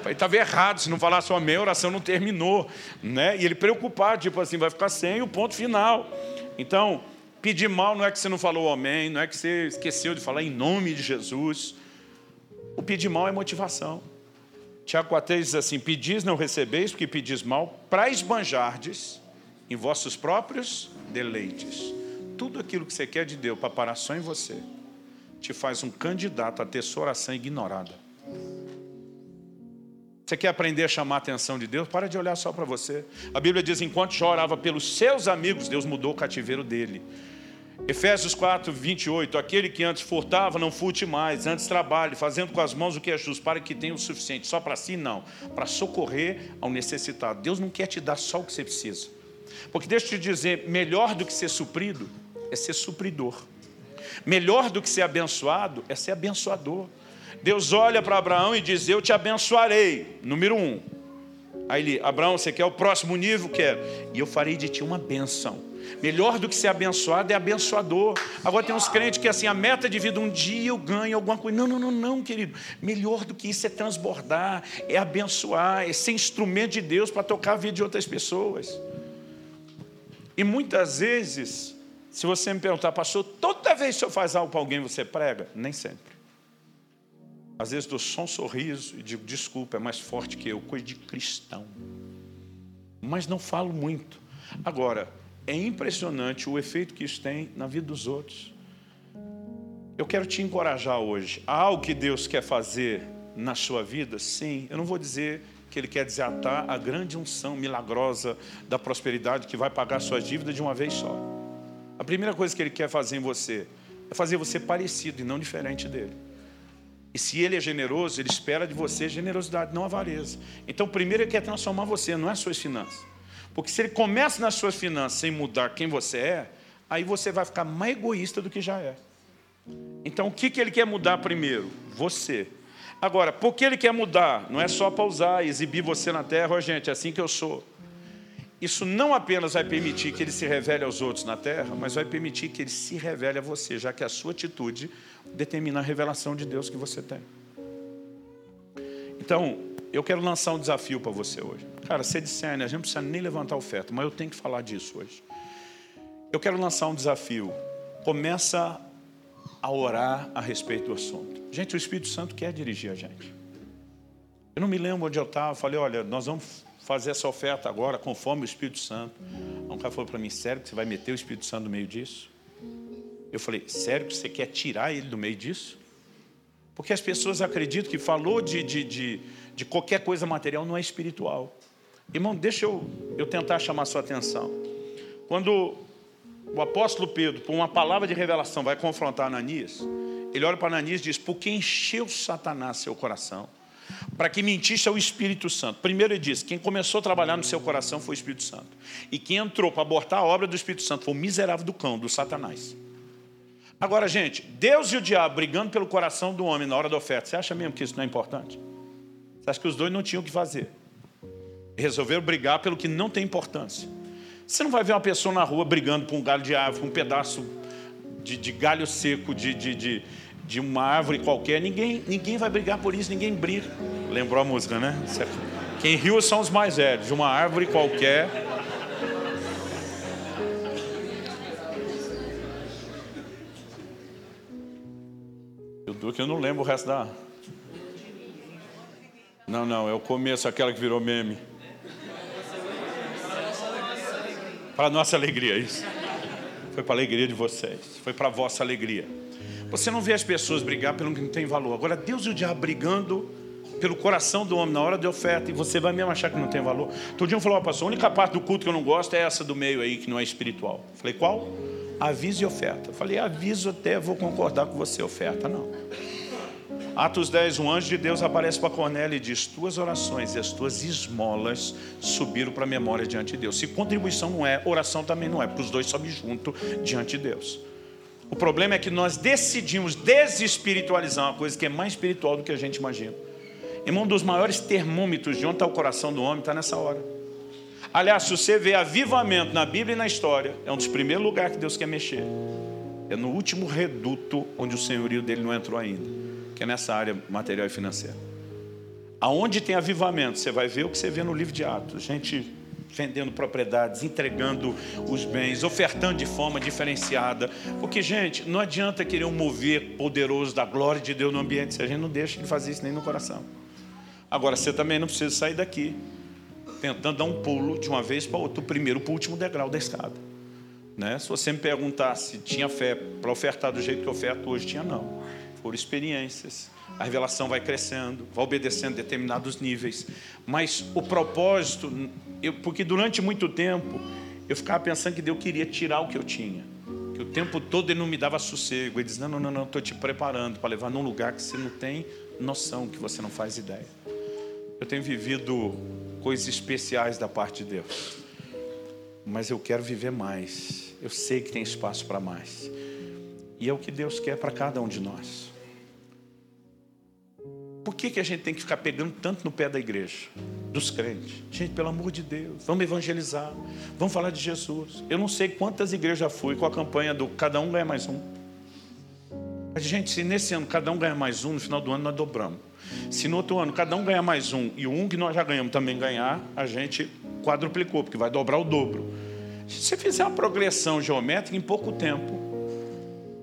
Falei, estava errado, se não falasse o amém, a oração não terminou. Né? E ele preocupado, tipo assim, vai ficar sem o ponto final. Então, Pedir mal não é que você não falou amém, não é que você esqueceu de falar em nome de Jesus. O pedir mal é motivação. Tiago 4 diz assim: Pedis não recebeis, porque pedis mal, para esbanjardes em vossos próprios deleites. Tudo aquilo que você quer de Deus para parar só em você, te faz um candidato a ter sua oração ignorada. Você quer aprender a chamar a atenção de Deus? Para de olhar só para você. A Bíblia diz: enquanto Jó orava pelos seus amigos, Deus mudou o cativeiro dele. Efésios 4, 28. Aquele que antes furtava, não furte mais, antes trabalhe, fazendo com as mãos o que é justo, para que tenha o suficiente. Só para si, não. Para socorrer ao necessitado. Deus não quer te dar só o que você precisa. Porque deixa eu te dizer: melhor do que ser suprido é ser supridor. Melhor do que ser abençoado é ser abençoador. Deus olha para Abraão e diz: Eu te abençoarei. Número um. Aí ele, Abraão, você quer o próximo nível? Quero. E eu farei de ti uma bênção Melhor do que ser abençoado é abençoador. Agora tem uns crentes que assim, a meta de vida, um dia eu ganho alguma coisa. Não, não, não, não, querido. Melhor do que isso é transbordar, é abençoar, é ser instrumento de Deus para tocar a vida de outras pessoas. E muitas vezes, se você me perguntar, pastor, toda vez que eu faz algo para alguém, você prega? Nem sempre. Às vezes dou só um sorriso e digo, desculpa, é mais forte que eu, coisa de cristão. Mas não falo muito. Agora, é impressionante o efeito que isso tem na vida dos outros. Eu quero te encorajar hoje. Há algo que Deus quer fazer na sua vida? Sim. Eu não vou dizer que Ele quer desatar a grande unção milagrosa da prosperidade que vai pagar suas dívidas de uma vez só. A primeira coisa que Ele quer fazer em você é fazer você parecido e não diferente dele. E se Ele é generoso, Ele espera de você generosidade, não avareza. Então, primeiro Ele quer transformar você, não é suas finanças. Porque se ele começa nas suas finanças sem mudar quem você é, aí você vai ficar mais egoísta do que já é. Então, o que, que ele quer mudar primeiro? Você. Agora, por que ele quer mudar? Não é só para usar, exibir você na terra, oh, gente, é assim que eu sou. Isso não apenas vai permitir que ele se revele aos outros na terra, mas vai permitir que ele se revele a você, já que a sua atitude determina a revelação de Deus que você tem. Então, eu quero lançar um desafio para você hoje. Cara, você discerne, a gente não precisa nem levantar oferta, mas eu tenho que falar disso hoje. Eu quero lançar um desafio. Começa a orar a respeito do assunto. Gente, o Espírito Santo quer dirigir a gente. Eu não me lembro onde eu estava, falei, olha, nós vamos fazer essa oferta agora conforme o Espírito Santo. Um cara falou para mim, sério que você vai meter o Espírito Santo no meio disso? Eu falei, sério que você quer tirar ele do meio disso? Porque as pessoas acreditam que falou de, de, de de qualquer coisa material não é espiritual. Irmão, deixa eu, eu tentar chamar sua atenção. Quando o apóstolo Pedro, por uma palavra de revelação, vai confrontar Ananias, ele olha para Ananias e diz: Por que encheu Satanás seu coração? Para que mentisse ao Espírito Santo. Primeiro ele diz: Quem começou a trabalhar no seu coração foi o Espírito Santo. E quem entrou para abortar a obra do Espírito Santo foi o miserável do cão, do Satanás. Agora, gente, Deus e o diabo brigando pelo coração do homem na hora da oferta, você acha mesmo que isso não é importante? Você acha que os dois não tinham o que fazer? Resolveram brigar pelo que não tem importância. Você não vai ver uma pessoa na rua brigando por um galho de árvore, por um pedaço de, de galho seco de, de, de, de, uma árvore qualquer. Ninguém, ninguém vai brigar por isso, ninguém briga. Lembrou a música, né? Quem riu são os mais velhos. De uma árvore qualquer. Que eu não lembro o resto da. Não, não, é o começo, aquela que virou meme. Para nossa alegria, isso. Foi para a alegria de vocês. Foi para a vossa alegria. Você não vê as pessoas brigar pelo que não tem valor. Agora, Deus e o diabo brigando pelo coração do homem na hora de oferta. E você vai mesmo achar que não tem valor. Todo dia eu falou, pastor, a única parte do culto que eu não gosto é essa do meio aí, que não é espiritual. Falei, qual? Aviso e oferta. Falei, aviso até vou concordar com você, oferta. Não. Atos 10, um anjo de Deus aparece para Cornélio e diz: Tuas orações e as tuas esmolas subiram para a memória diante de Deus. Se contribuição não é, oração também não é, porque os dois sobem junto diante de Deus. O problema é que nós decidimos desespiritualizar uma coisa que é mais espiritual do que a gente imagina. Irmão, um dos maiores termômetros de onde está o coração do homem está nessa hora. Aliás, se você vê avivamento na Bíblia e na história, é um dos primeiros lugares que Deus quer mexer. É no último reduto onde o senhorio dele não entrou ainda que é nessa área material e financeira. Aonde tem avivamento, você vai ver o que você vê no livro de Atos. Gente vendendo propriedades, entregando os bens, ofertando de forma diferenciada. Porque, gente, não adianta querer um mover poderoso da glória de Deus no ambiente se a gente não deixa ele fazer isso nem no coração. Agora, você também não precisa sair daqui tentando dar um pulo de uma vez para outra, o primeiro para o último degrau da escada. Né? Se você me perguntar se tinha fé para ofertar do jeito que eu oferto hoje, tinha não por experiências. A revelação vai crescendo, vai obedecendo determinados níveis. Mas o propósito, eu, porque durante muito tempo eu ficava pensando que Deus queria tirar o que eu tinha. Que o tempo todo ele não me dava sossego. Ele diz: Não, não, não, não, estou te preparando para levar num lugar que você não tem noção, que você não faz ideia. Eu tenho vivido coisas especiais da parte de Deus, mas eu quero viver mais. Eu sei que tem espaço para mais. E é o que Deus quer para cada um de nós. Por que que, a gente tem que ficar pegando tanto no pé da igreja? Dos crentes. Gente, pelo amor de Deus, vamos evangelizar, vamos falar de Jesus. Eu não sei quantas igrejas fui com a campanha do cada um ganha mais um. A gente, se nesse ano cada um ganha mais um, no final do ano nós dobramos. Se no outro ano cada um ganhar mais um e o um que nós já ganhamos também ganhar, a gente quadruplicou, porque vai dobrar o dobro. Se você fizer uma progressão geométrica em pouco tempo,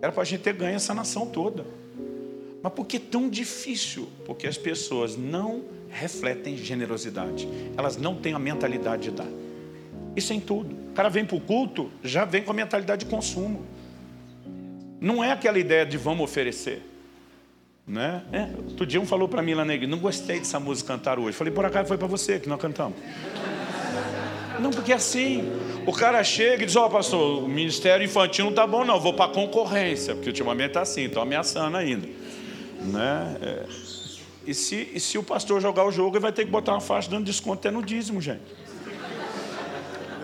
era para a gente ter ganho essa nação toda. Mas por que tão difícil? Porque as pessoas não refletem generosidade. Elas não têm a mentalidade de dar. Isso é em tudo. O cara vem para o culto, já vem com a mentalidade de consumo. Não é aquela ideia de vamos oferecer. Né? É, outro dia um falou para mim lá na igreja, não gostei dessa música cantar hoje. Falei, por acaso foi para você que nós cantamos. Não, porque é assim, o cara chega e diz, ó oh, pastor, o ministério infantil não está bom não, vou para concorrência, porque ultimamente está assim, estão ameaçando ainda. Né? É. E, se, e se o pastor jogar o jogo, ele vai ter que botar uma faixa dando desconto até no dízimo, gente.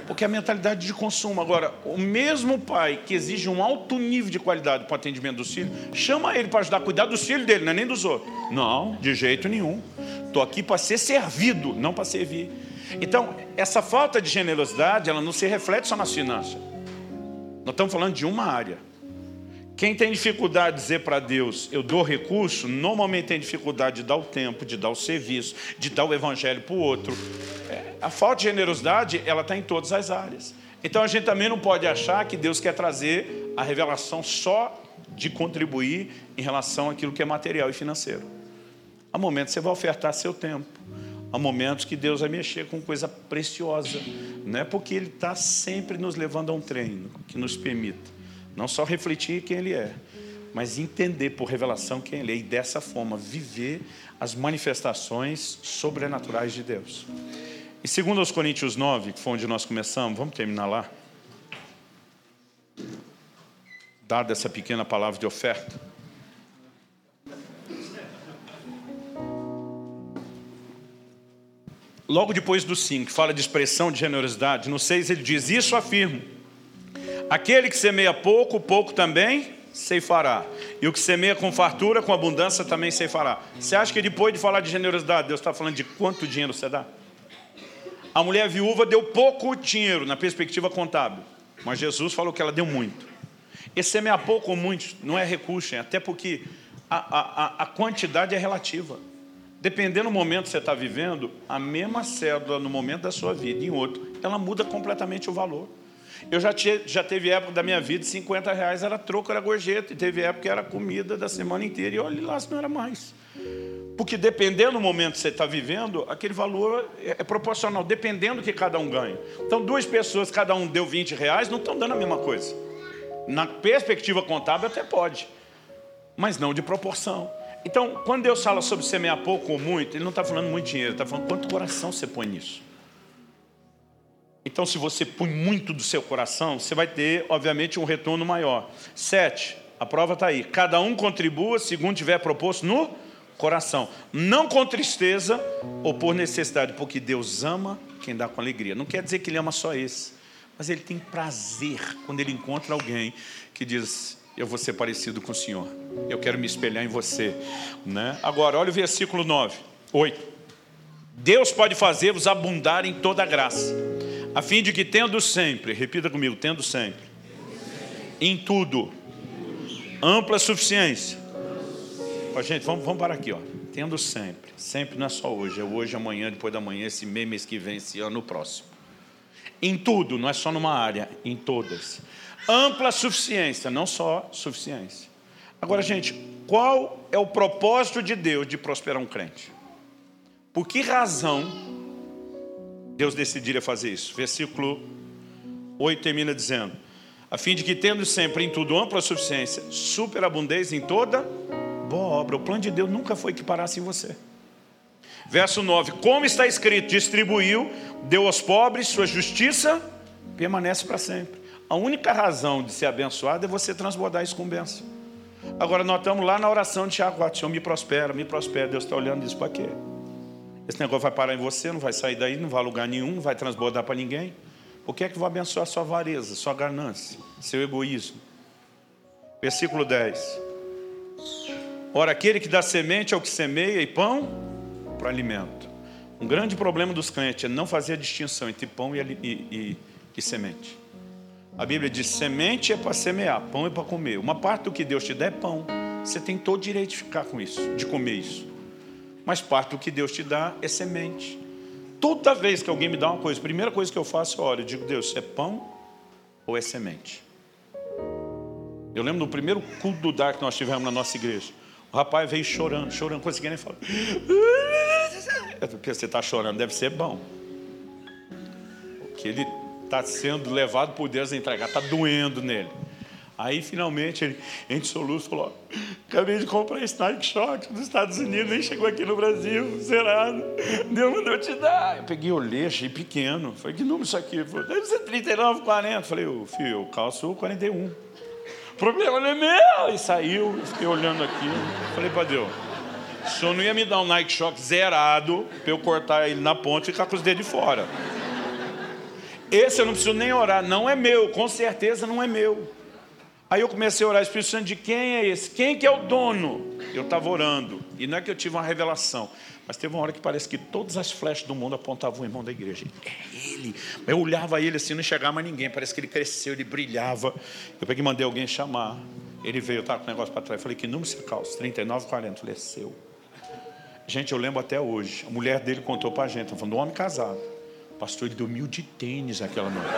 Porque a mentalidade de consumo. Agora, o mesmo pai que exige um alto nível de qualidade para o atendimento dos filhos, chama ele para ajudar a cuidar dos filhos dele, não é nem dos outros. Não, de jeito nenhum. Estou aqui para ser servido, não para servir. Então, essa falta de generosidade, ela não se reflete só nas finanças. Nós estamos falando de uma área. Quem tem dificuldade de dizer para Deus, eu dou recurso, normalmente tem dificuldade de dar o tempo, de dar o serviço, de dar o evangelho para o outro. É, a falta de generosidade, ela está em todas as áreas. Então a gente também não pode achar que Deus quer trazer a revelação só de contribuir em relação àquilo que é material e financeiro. Há momentos você vai ofertar seu tempo. Há momentos que Deus vai mexer com coisa preciosa. Não é porque Ele está sempre nos levando a um treino que nos permita não só refletir quem Ele é, mas entender por revelação quem Ele é e dessa forma viver as manifestações sobrenaturais de Deus. E segundo aos Coríntios 9, que foi onde nós começamos, vamos terminar lá. Dada essa pequena palavra de oferta. Logo depois do 5, que fala de expressão de generosidade, no 6 ele diz: Isso afirmo Aquele que semeia pouco, pouco também ceifará. E o que semeia com fartura, com abundância, também ceifará. Você acha que depois de falar de generosidade, Deus está falando de quanto dinheiro você dá? A mulher viúva deu pouco dinheiro na perspectiva contábil, mas Jesus falou que ela deu muito. Esse semear pouco ou muito não é recurso, até porque a, a, a quantidade é relativa. Dependendo do momento que você está vivendo, a mesma cédula no momento da sua vida e em outro, ela muda completamente o valor. Eu já, tinha, já teve época da minha vida, 50 reais era troco, era gorjeta. E teve época que era comida da semana inteira. E olha lá se não era mais. Porque dependendo do momento que você está vivendo, aquele valor é, é proporcional, dependendo do que cada um ganha. Então, duas pessoas, cada um deu 20 reais, não estão dando a mesma coisa. Na perspectiva contábil até pode, mas não de proporção. Então, quando Deus fala sobre semear pouco ou muito, Ele não está falando muito dinheiro, está falando quanto coração você põe nisso. Então, se você põe muito do seu coração, você vai ter, obviamente, um retorno maior. Sete, a prova está aí. Cada um contribua segundo tiver proposto no coração. Não com tristeza ou por necessidade, porque Deus ama quem dá com alegria. Não quer dizer que Ele ama só esse, mas Ele tem prazer quando Ele encontra alguém que diz: Eu vou ser parecido com o Senhor, eu quero me espelhar em você. Né? Agora, olha o versículo 9, 8. Deus pode fazer-vos abundar em toda graça a fim de que tendo sempre, repita comigo, tendo sempre, em tudo, ampla suficiência. Ó, gente, vamos, vamos parar aqui, ó. Tendo sempre, sempre não é só hoje, é hoje, amanhã, depois da manhã, esse mês, mês que vem, esse ano, próximo. Em tudo, não é só numa área, em todas. Ampla suficiência, não só suficiência. Agora, gente, qual é o propósito de Deus de prosperar um crente? Por que razão Deus decidiria fazer isso. Versículo 8 termina dizendo: a fim de que, tendo sempre em tudo ampla suficiência, superabundez em toda boa obra. O plano de Deus nunca foi que parasse em você. Verso 9: Como está escrito, distribuiu, deu aos pobres, sua justiça permanece para sempre. A única razão de ser abençoado é você transbordar isso com bênção. Agora, nós estamos lá na oração de Tiago, Senhor me prospera, me prospera. Deus está olhando isso para quê? Esse negócio vai parar em você, não vai sair daí, não vai a lugar nenhum, não vai transbordar para ninguém. O que é que vai abençoar sua avareza, sua ganância, seu egoísmo? Versículo 10. Ora, aquele que dá semente é o que semeia e pão para alimento. Um grande problema dos crentes é não fazer a distinção entre pão e, e, e, e semente. A Bíblia diz: semente é para semear, pão é para comer. Uma parte do que Deus te dá é pão. Você tem todo o direito de ficar com isso, de comer isso. Mas parte do que Deus te dá é semente. Toda vez que alguém me dá uma coisa, a primeira coisa que eu faço é orar. Eu digo, Deus, é pão ou é semente? Eu lembro do primeiro culto do dar que nós tivemos na nossa igreja. O rapaz veio chorando, chorando, conseguia nem falar. Eu pensei, você está chorando, deve ser bom. Porque ele está sendo levado por Deus a entregar, está doendo nele. Aí finalmente ele, entre soluços, falou: Acabei de comprar esse Nike Shock dos Estados Unidos, nem chegou aqui no Brasil, zerado. Deus mandou te dar. Eu peguei, olhei, achei pequeno. Falei: Que número isso aqui? Falei, Deve ser 39, 40. Falei: oh, Filho, eu calço 41. O problema não é meu. E saiu, fiquei olhando aqui. Falei para Deus: O senhor não ia me dar um Nike Shock zerado para eu cortar ele na ponta e ficar com os dedos de fora. Esse eu não preciso nem orar, não é meu, com certeza não é meu. Aí eu comecei a orar, Espírito Santo, de quem é esse? Quem que é o dono? Eu estava orando, e não é que eu tive uma revelação, mas teve uma hora que parece que todas as flechas do mundo apontavam o irmão da igreja. É ele. Eu olhava ele assim, não enxergava mais ninguém, parece que ele cresceu, ele brilhava. Eu peguei e mandei alguém chamar. Ele veio, estava com o negócio para trás. Eu falei, que número você calça? 39, 40. Eu falei, é seu. Gente, eu lembro até hoje. A mulher dele contou para a gente, falando, um homem casado. Pastor, ele dormiu de tênis aquela noite.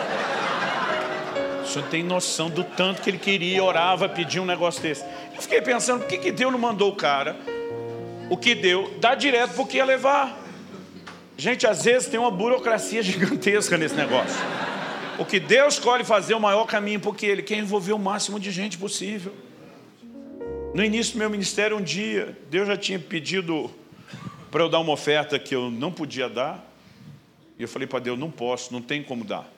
Senhor tem noção do tanto que ele queria, orava, pedia um negócio desse. Eu fiquei pensando, por que, que Deus não mandou o cara? O que deu, dá direto porque ia levar. Gente, às vezes tem uma burocracia (laughs) gigantesca nesse negócio. O que Deus escolhe fazer é o maior caminho, porque Ele quer envolver o máximo de gente possível. No início do meu ministério, um dia, Deus já tinha pedido para eu dar uma oferta que eu não podia dar. E eu falei para Deus, não posso, não tem como dar.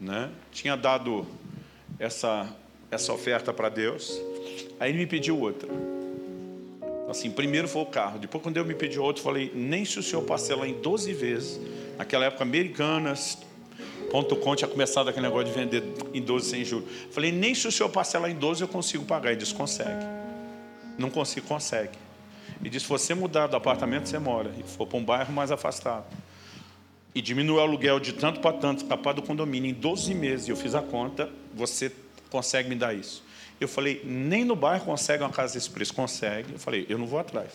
Né? Tinha dado essa, essa oferta para Deus. Aí ele me pediu outra. Assim, primeiro foi o carro. Depois, quando Deus me pediu outro, eu falei, nem se o senhor parcela em 12 vezes. Naquela época, americanas, ponto com tinha começado aquele negócio de vender em 12 sem juros. Falei, nem se o senhor parcela em 12 eu consigo pagar. Ele disse, consegue. Não consigo, consegue. E disse, se você mudar do apartamento, você mora. E for para um bairro mais afastado. E diminuir o aluguel de tanto para tanto, escapar do condomínio em 12 meses. E eu fiz a conta, você consegue me dar isso? Eu falei, nem no bairro consegue uma casa desse preço. Consegue. Eu falei, eu não vou atrás.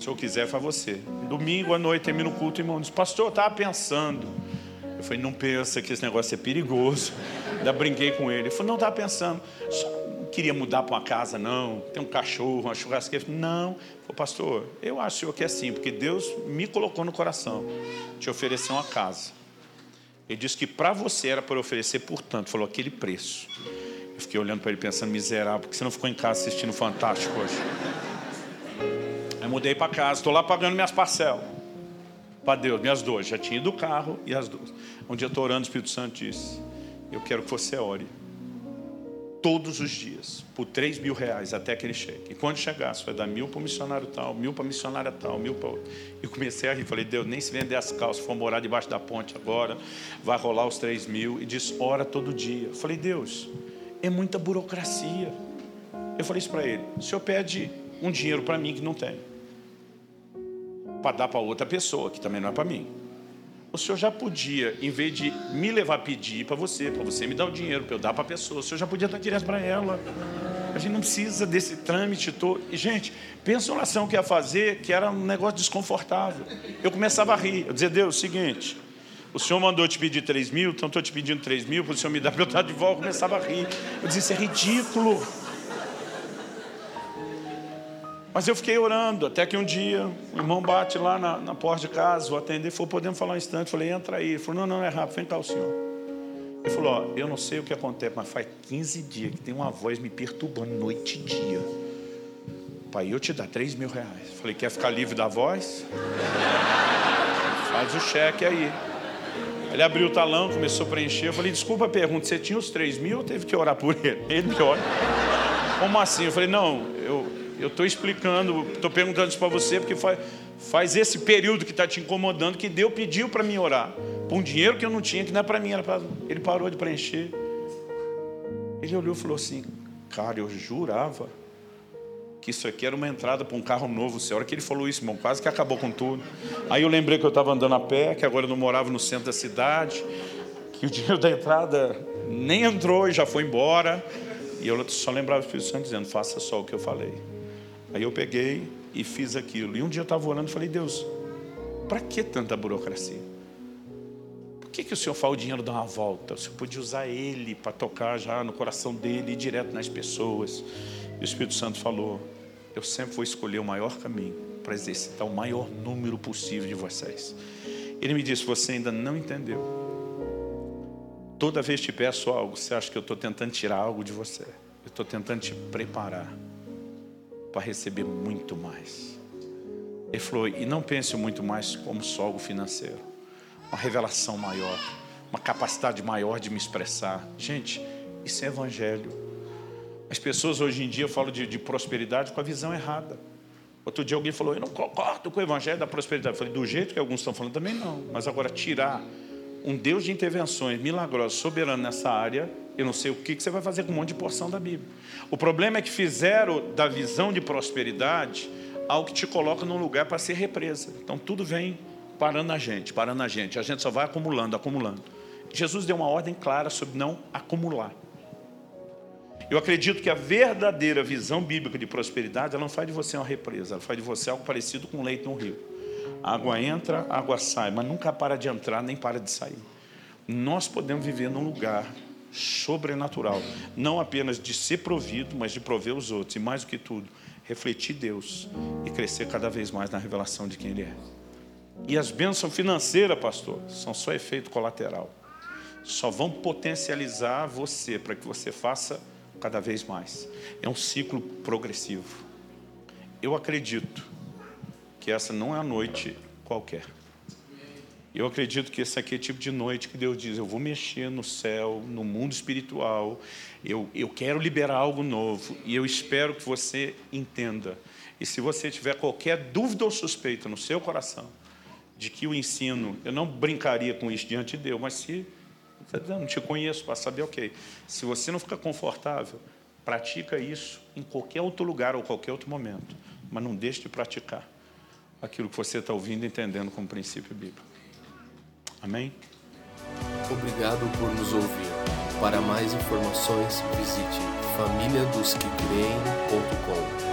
Se eu quiser, faz você. Domingo à noite, termina o culto, irmão. Diz, pastor, eu estava pensando. Eu falei, não pensa que esse negócio é perigoso. (laughs) Ainda brinquei com ele. Ele falou, não, estava pensando. Só não queria mudar para uma casa, não. Tem um cachorro, uma churrasqueira. Não. Falei, pastor, eu acho que é assim, porque Deus me colocou no coração de oferecer uma casa. Ele disse que para você era para oferecer, portanto, falou aquele preço. Eu fiquei olhando para ele pensando, miserável, porque você não ficou em casa assistindo Fantástico hoje? Aí mudei para casa, estou lá pagando minhas parcelas. Para Deus, minhas duas. Já tinha ido do carro e as duas. Um dia estou orando, o Espírito Santo disse: Eu quero que você ore todos os dias, por 3 mil reais, até que ele chegue. E quando chegar, você vai dar mil para o missionário tal, mil para a missionária tal, mil para outro. E comecei a rir, falei, Deus, nem se vender as calças, for morar debaixo da ponte agora, vai rolar os 3 mil. E diz, ora todo dia. Falei, Deus, é muita burocracia. Eu falei isso para ele: o senhor pede um dinheiro para mim que não tem, para dar para outra pessoa, que também não é para mim. O senhor já podia, em vez de me levar a pedir para você, para você me dar o dinheiro, para eu dar para a pessoa, o senhor já podia dar direto para ela. A gente não precisa desse trâmite todo. E, gente, pensa uma oração que ia fazer, que era um negócio desconfortável. Eu começava a rir. Eu dizia, Deus, seguinte, o senhor mandou te pedir 3 mil, então estou te pedindo 3 mil, para o senhor me dar para eu estar de volta. Eu começava a rir. Eu dizia, isso é ridículo. Mas eu fiquei orando, até que um dia o irmão bate lá na, na porta de casa, vou atender, falou, podemos falar um instante? Falei, entra aí. Ele falou, não, não, é rápido, vem cá o senhor. Ele falou, ó, eu não sei o que acontece, mas faz 15 dias que tem uma voz me perturbando noite e dia. Pai, eu te dar 3 mil reais. Falei, quer ficar livre da voz? Faz o cheque aí. Ele abriu o talão, começou a preencher. Eu falei, desculpa a pergunta, você tinha os 3 mil ou teve que orar por ele? Ele me olha. Como assim? Eu falei, não, eu estou explicando, estou perguntando isso para você, porque faz, faz esse período que está te incomodando, que Deus pediu para mim orar. Por um dinheiro que eu não tinha, que não é para mim, era. Ele parou de preencher. Ele olhou e falou assim, cara, eu jurava que isso aqui era uma entrada para um carro novo. A hora que ele falou isso, irmão, quase que acabou com tudo. Aí eu lembrei que eu estava andando a pé, que agora eu não morava no centro da cidade, que o (laughs) dinheiro da entrada nem entrou e já foi embora. E eu só lembrava o Espírito Santo dizendo: faça só o que eu falei. Aí eu peguei e fiz aquilo. E um dia eu estava orando e falei: Deus, para que tanta burocracia? Por que, que o Senhor fala o dinheiro dar uma volta? O Senhor podia usar ele para tocar já no coração dele e direto nas pessoas. E o Espírito Santo falou: eu sempre vou escolher o maior caminho para exercitar o maior número possível de vocês. Ele me disse: Você ainda não entendeu. Toda vez que te peço algo, você acha que eu estou tentando tirar algo de você. Eu estou tentando te preparar para receber muito mais. Ele falou: E não pense muito mais como só algo financeiro. Uma revelação maior, uma capacidade maior de me expressar. Gente, isso é evangelho. As pessoas hoje em dia falam de, de, prosperidade com a visão errada. Outro dia alguém falou, eu não concordo com o evangelho da prosperidade. Eu falei, do jeito que alguns estão falando também não. Mas agora tirar um Deus de intervenções milagrosas, soberano nessa área, eu não sei o que, você vai fazer com um monte de porção da Bíblia. O problema é que fizeram da visão de prosperidade algo que te coloca num lugar para ser represa. Então tudo vem parando a gente, parando a gente. A gente só vai acumulando, acumulando. Jesus deu uma ordem clara sobre não acumular. Eu acredito que a verdadeira visão bíblica de prosperidade, ela não faz de você uma represa, ela faz de você algo parecido com um leito no rio. Água entra, água sai, mas nunca para de entrar nem para de sair. Nós podemos viver num lugar sobrenatural, não apenas de ser provido, mas de prover os outros, e mais do que tudo, refletir Deus e crescer cada vez mais na revelação de quem Ele é. E as bênçãos financeiras, pastor, são só efeito colateral. Só vão potencializar você para que você faça cada vez mais. É um ciclo progressivo. Eu acredito que essa não é a noite qualquer. Eu acredito que esse aqui é o tipo de noite que Deus diz: eu vou mexer no céu, no mundo espiritual, eu, eu quero liberar algo novo e eu espero que você entenda. E se você tiver qualquer dúvida ou suspeita no seu coração de que o ensino, eu não brincaria com isso diante de Deus, mas se eu não te conheço para saber, ok. Se você não fica confortável, pratica isso em qualquer outro lugar ou qualquer outro momento. Mas não deixe de praticar aquilo que você está ouvindo e entendendo como princípio bíblico. Amém? Obrigado por nos ouvir. Para mais informações, visite famíliadosquecreem.com.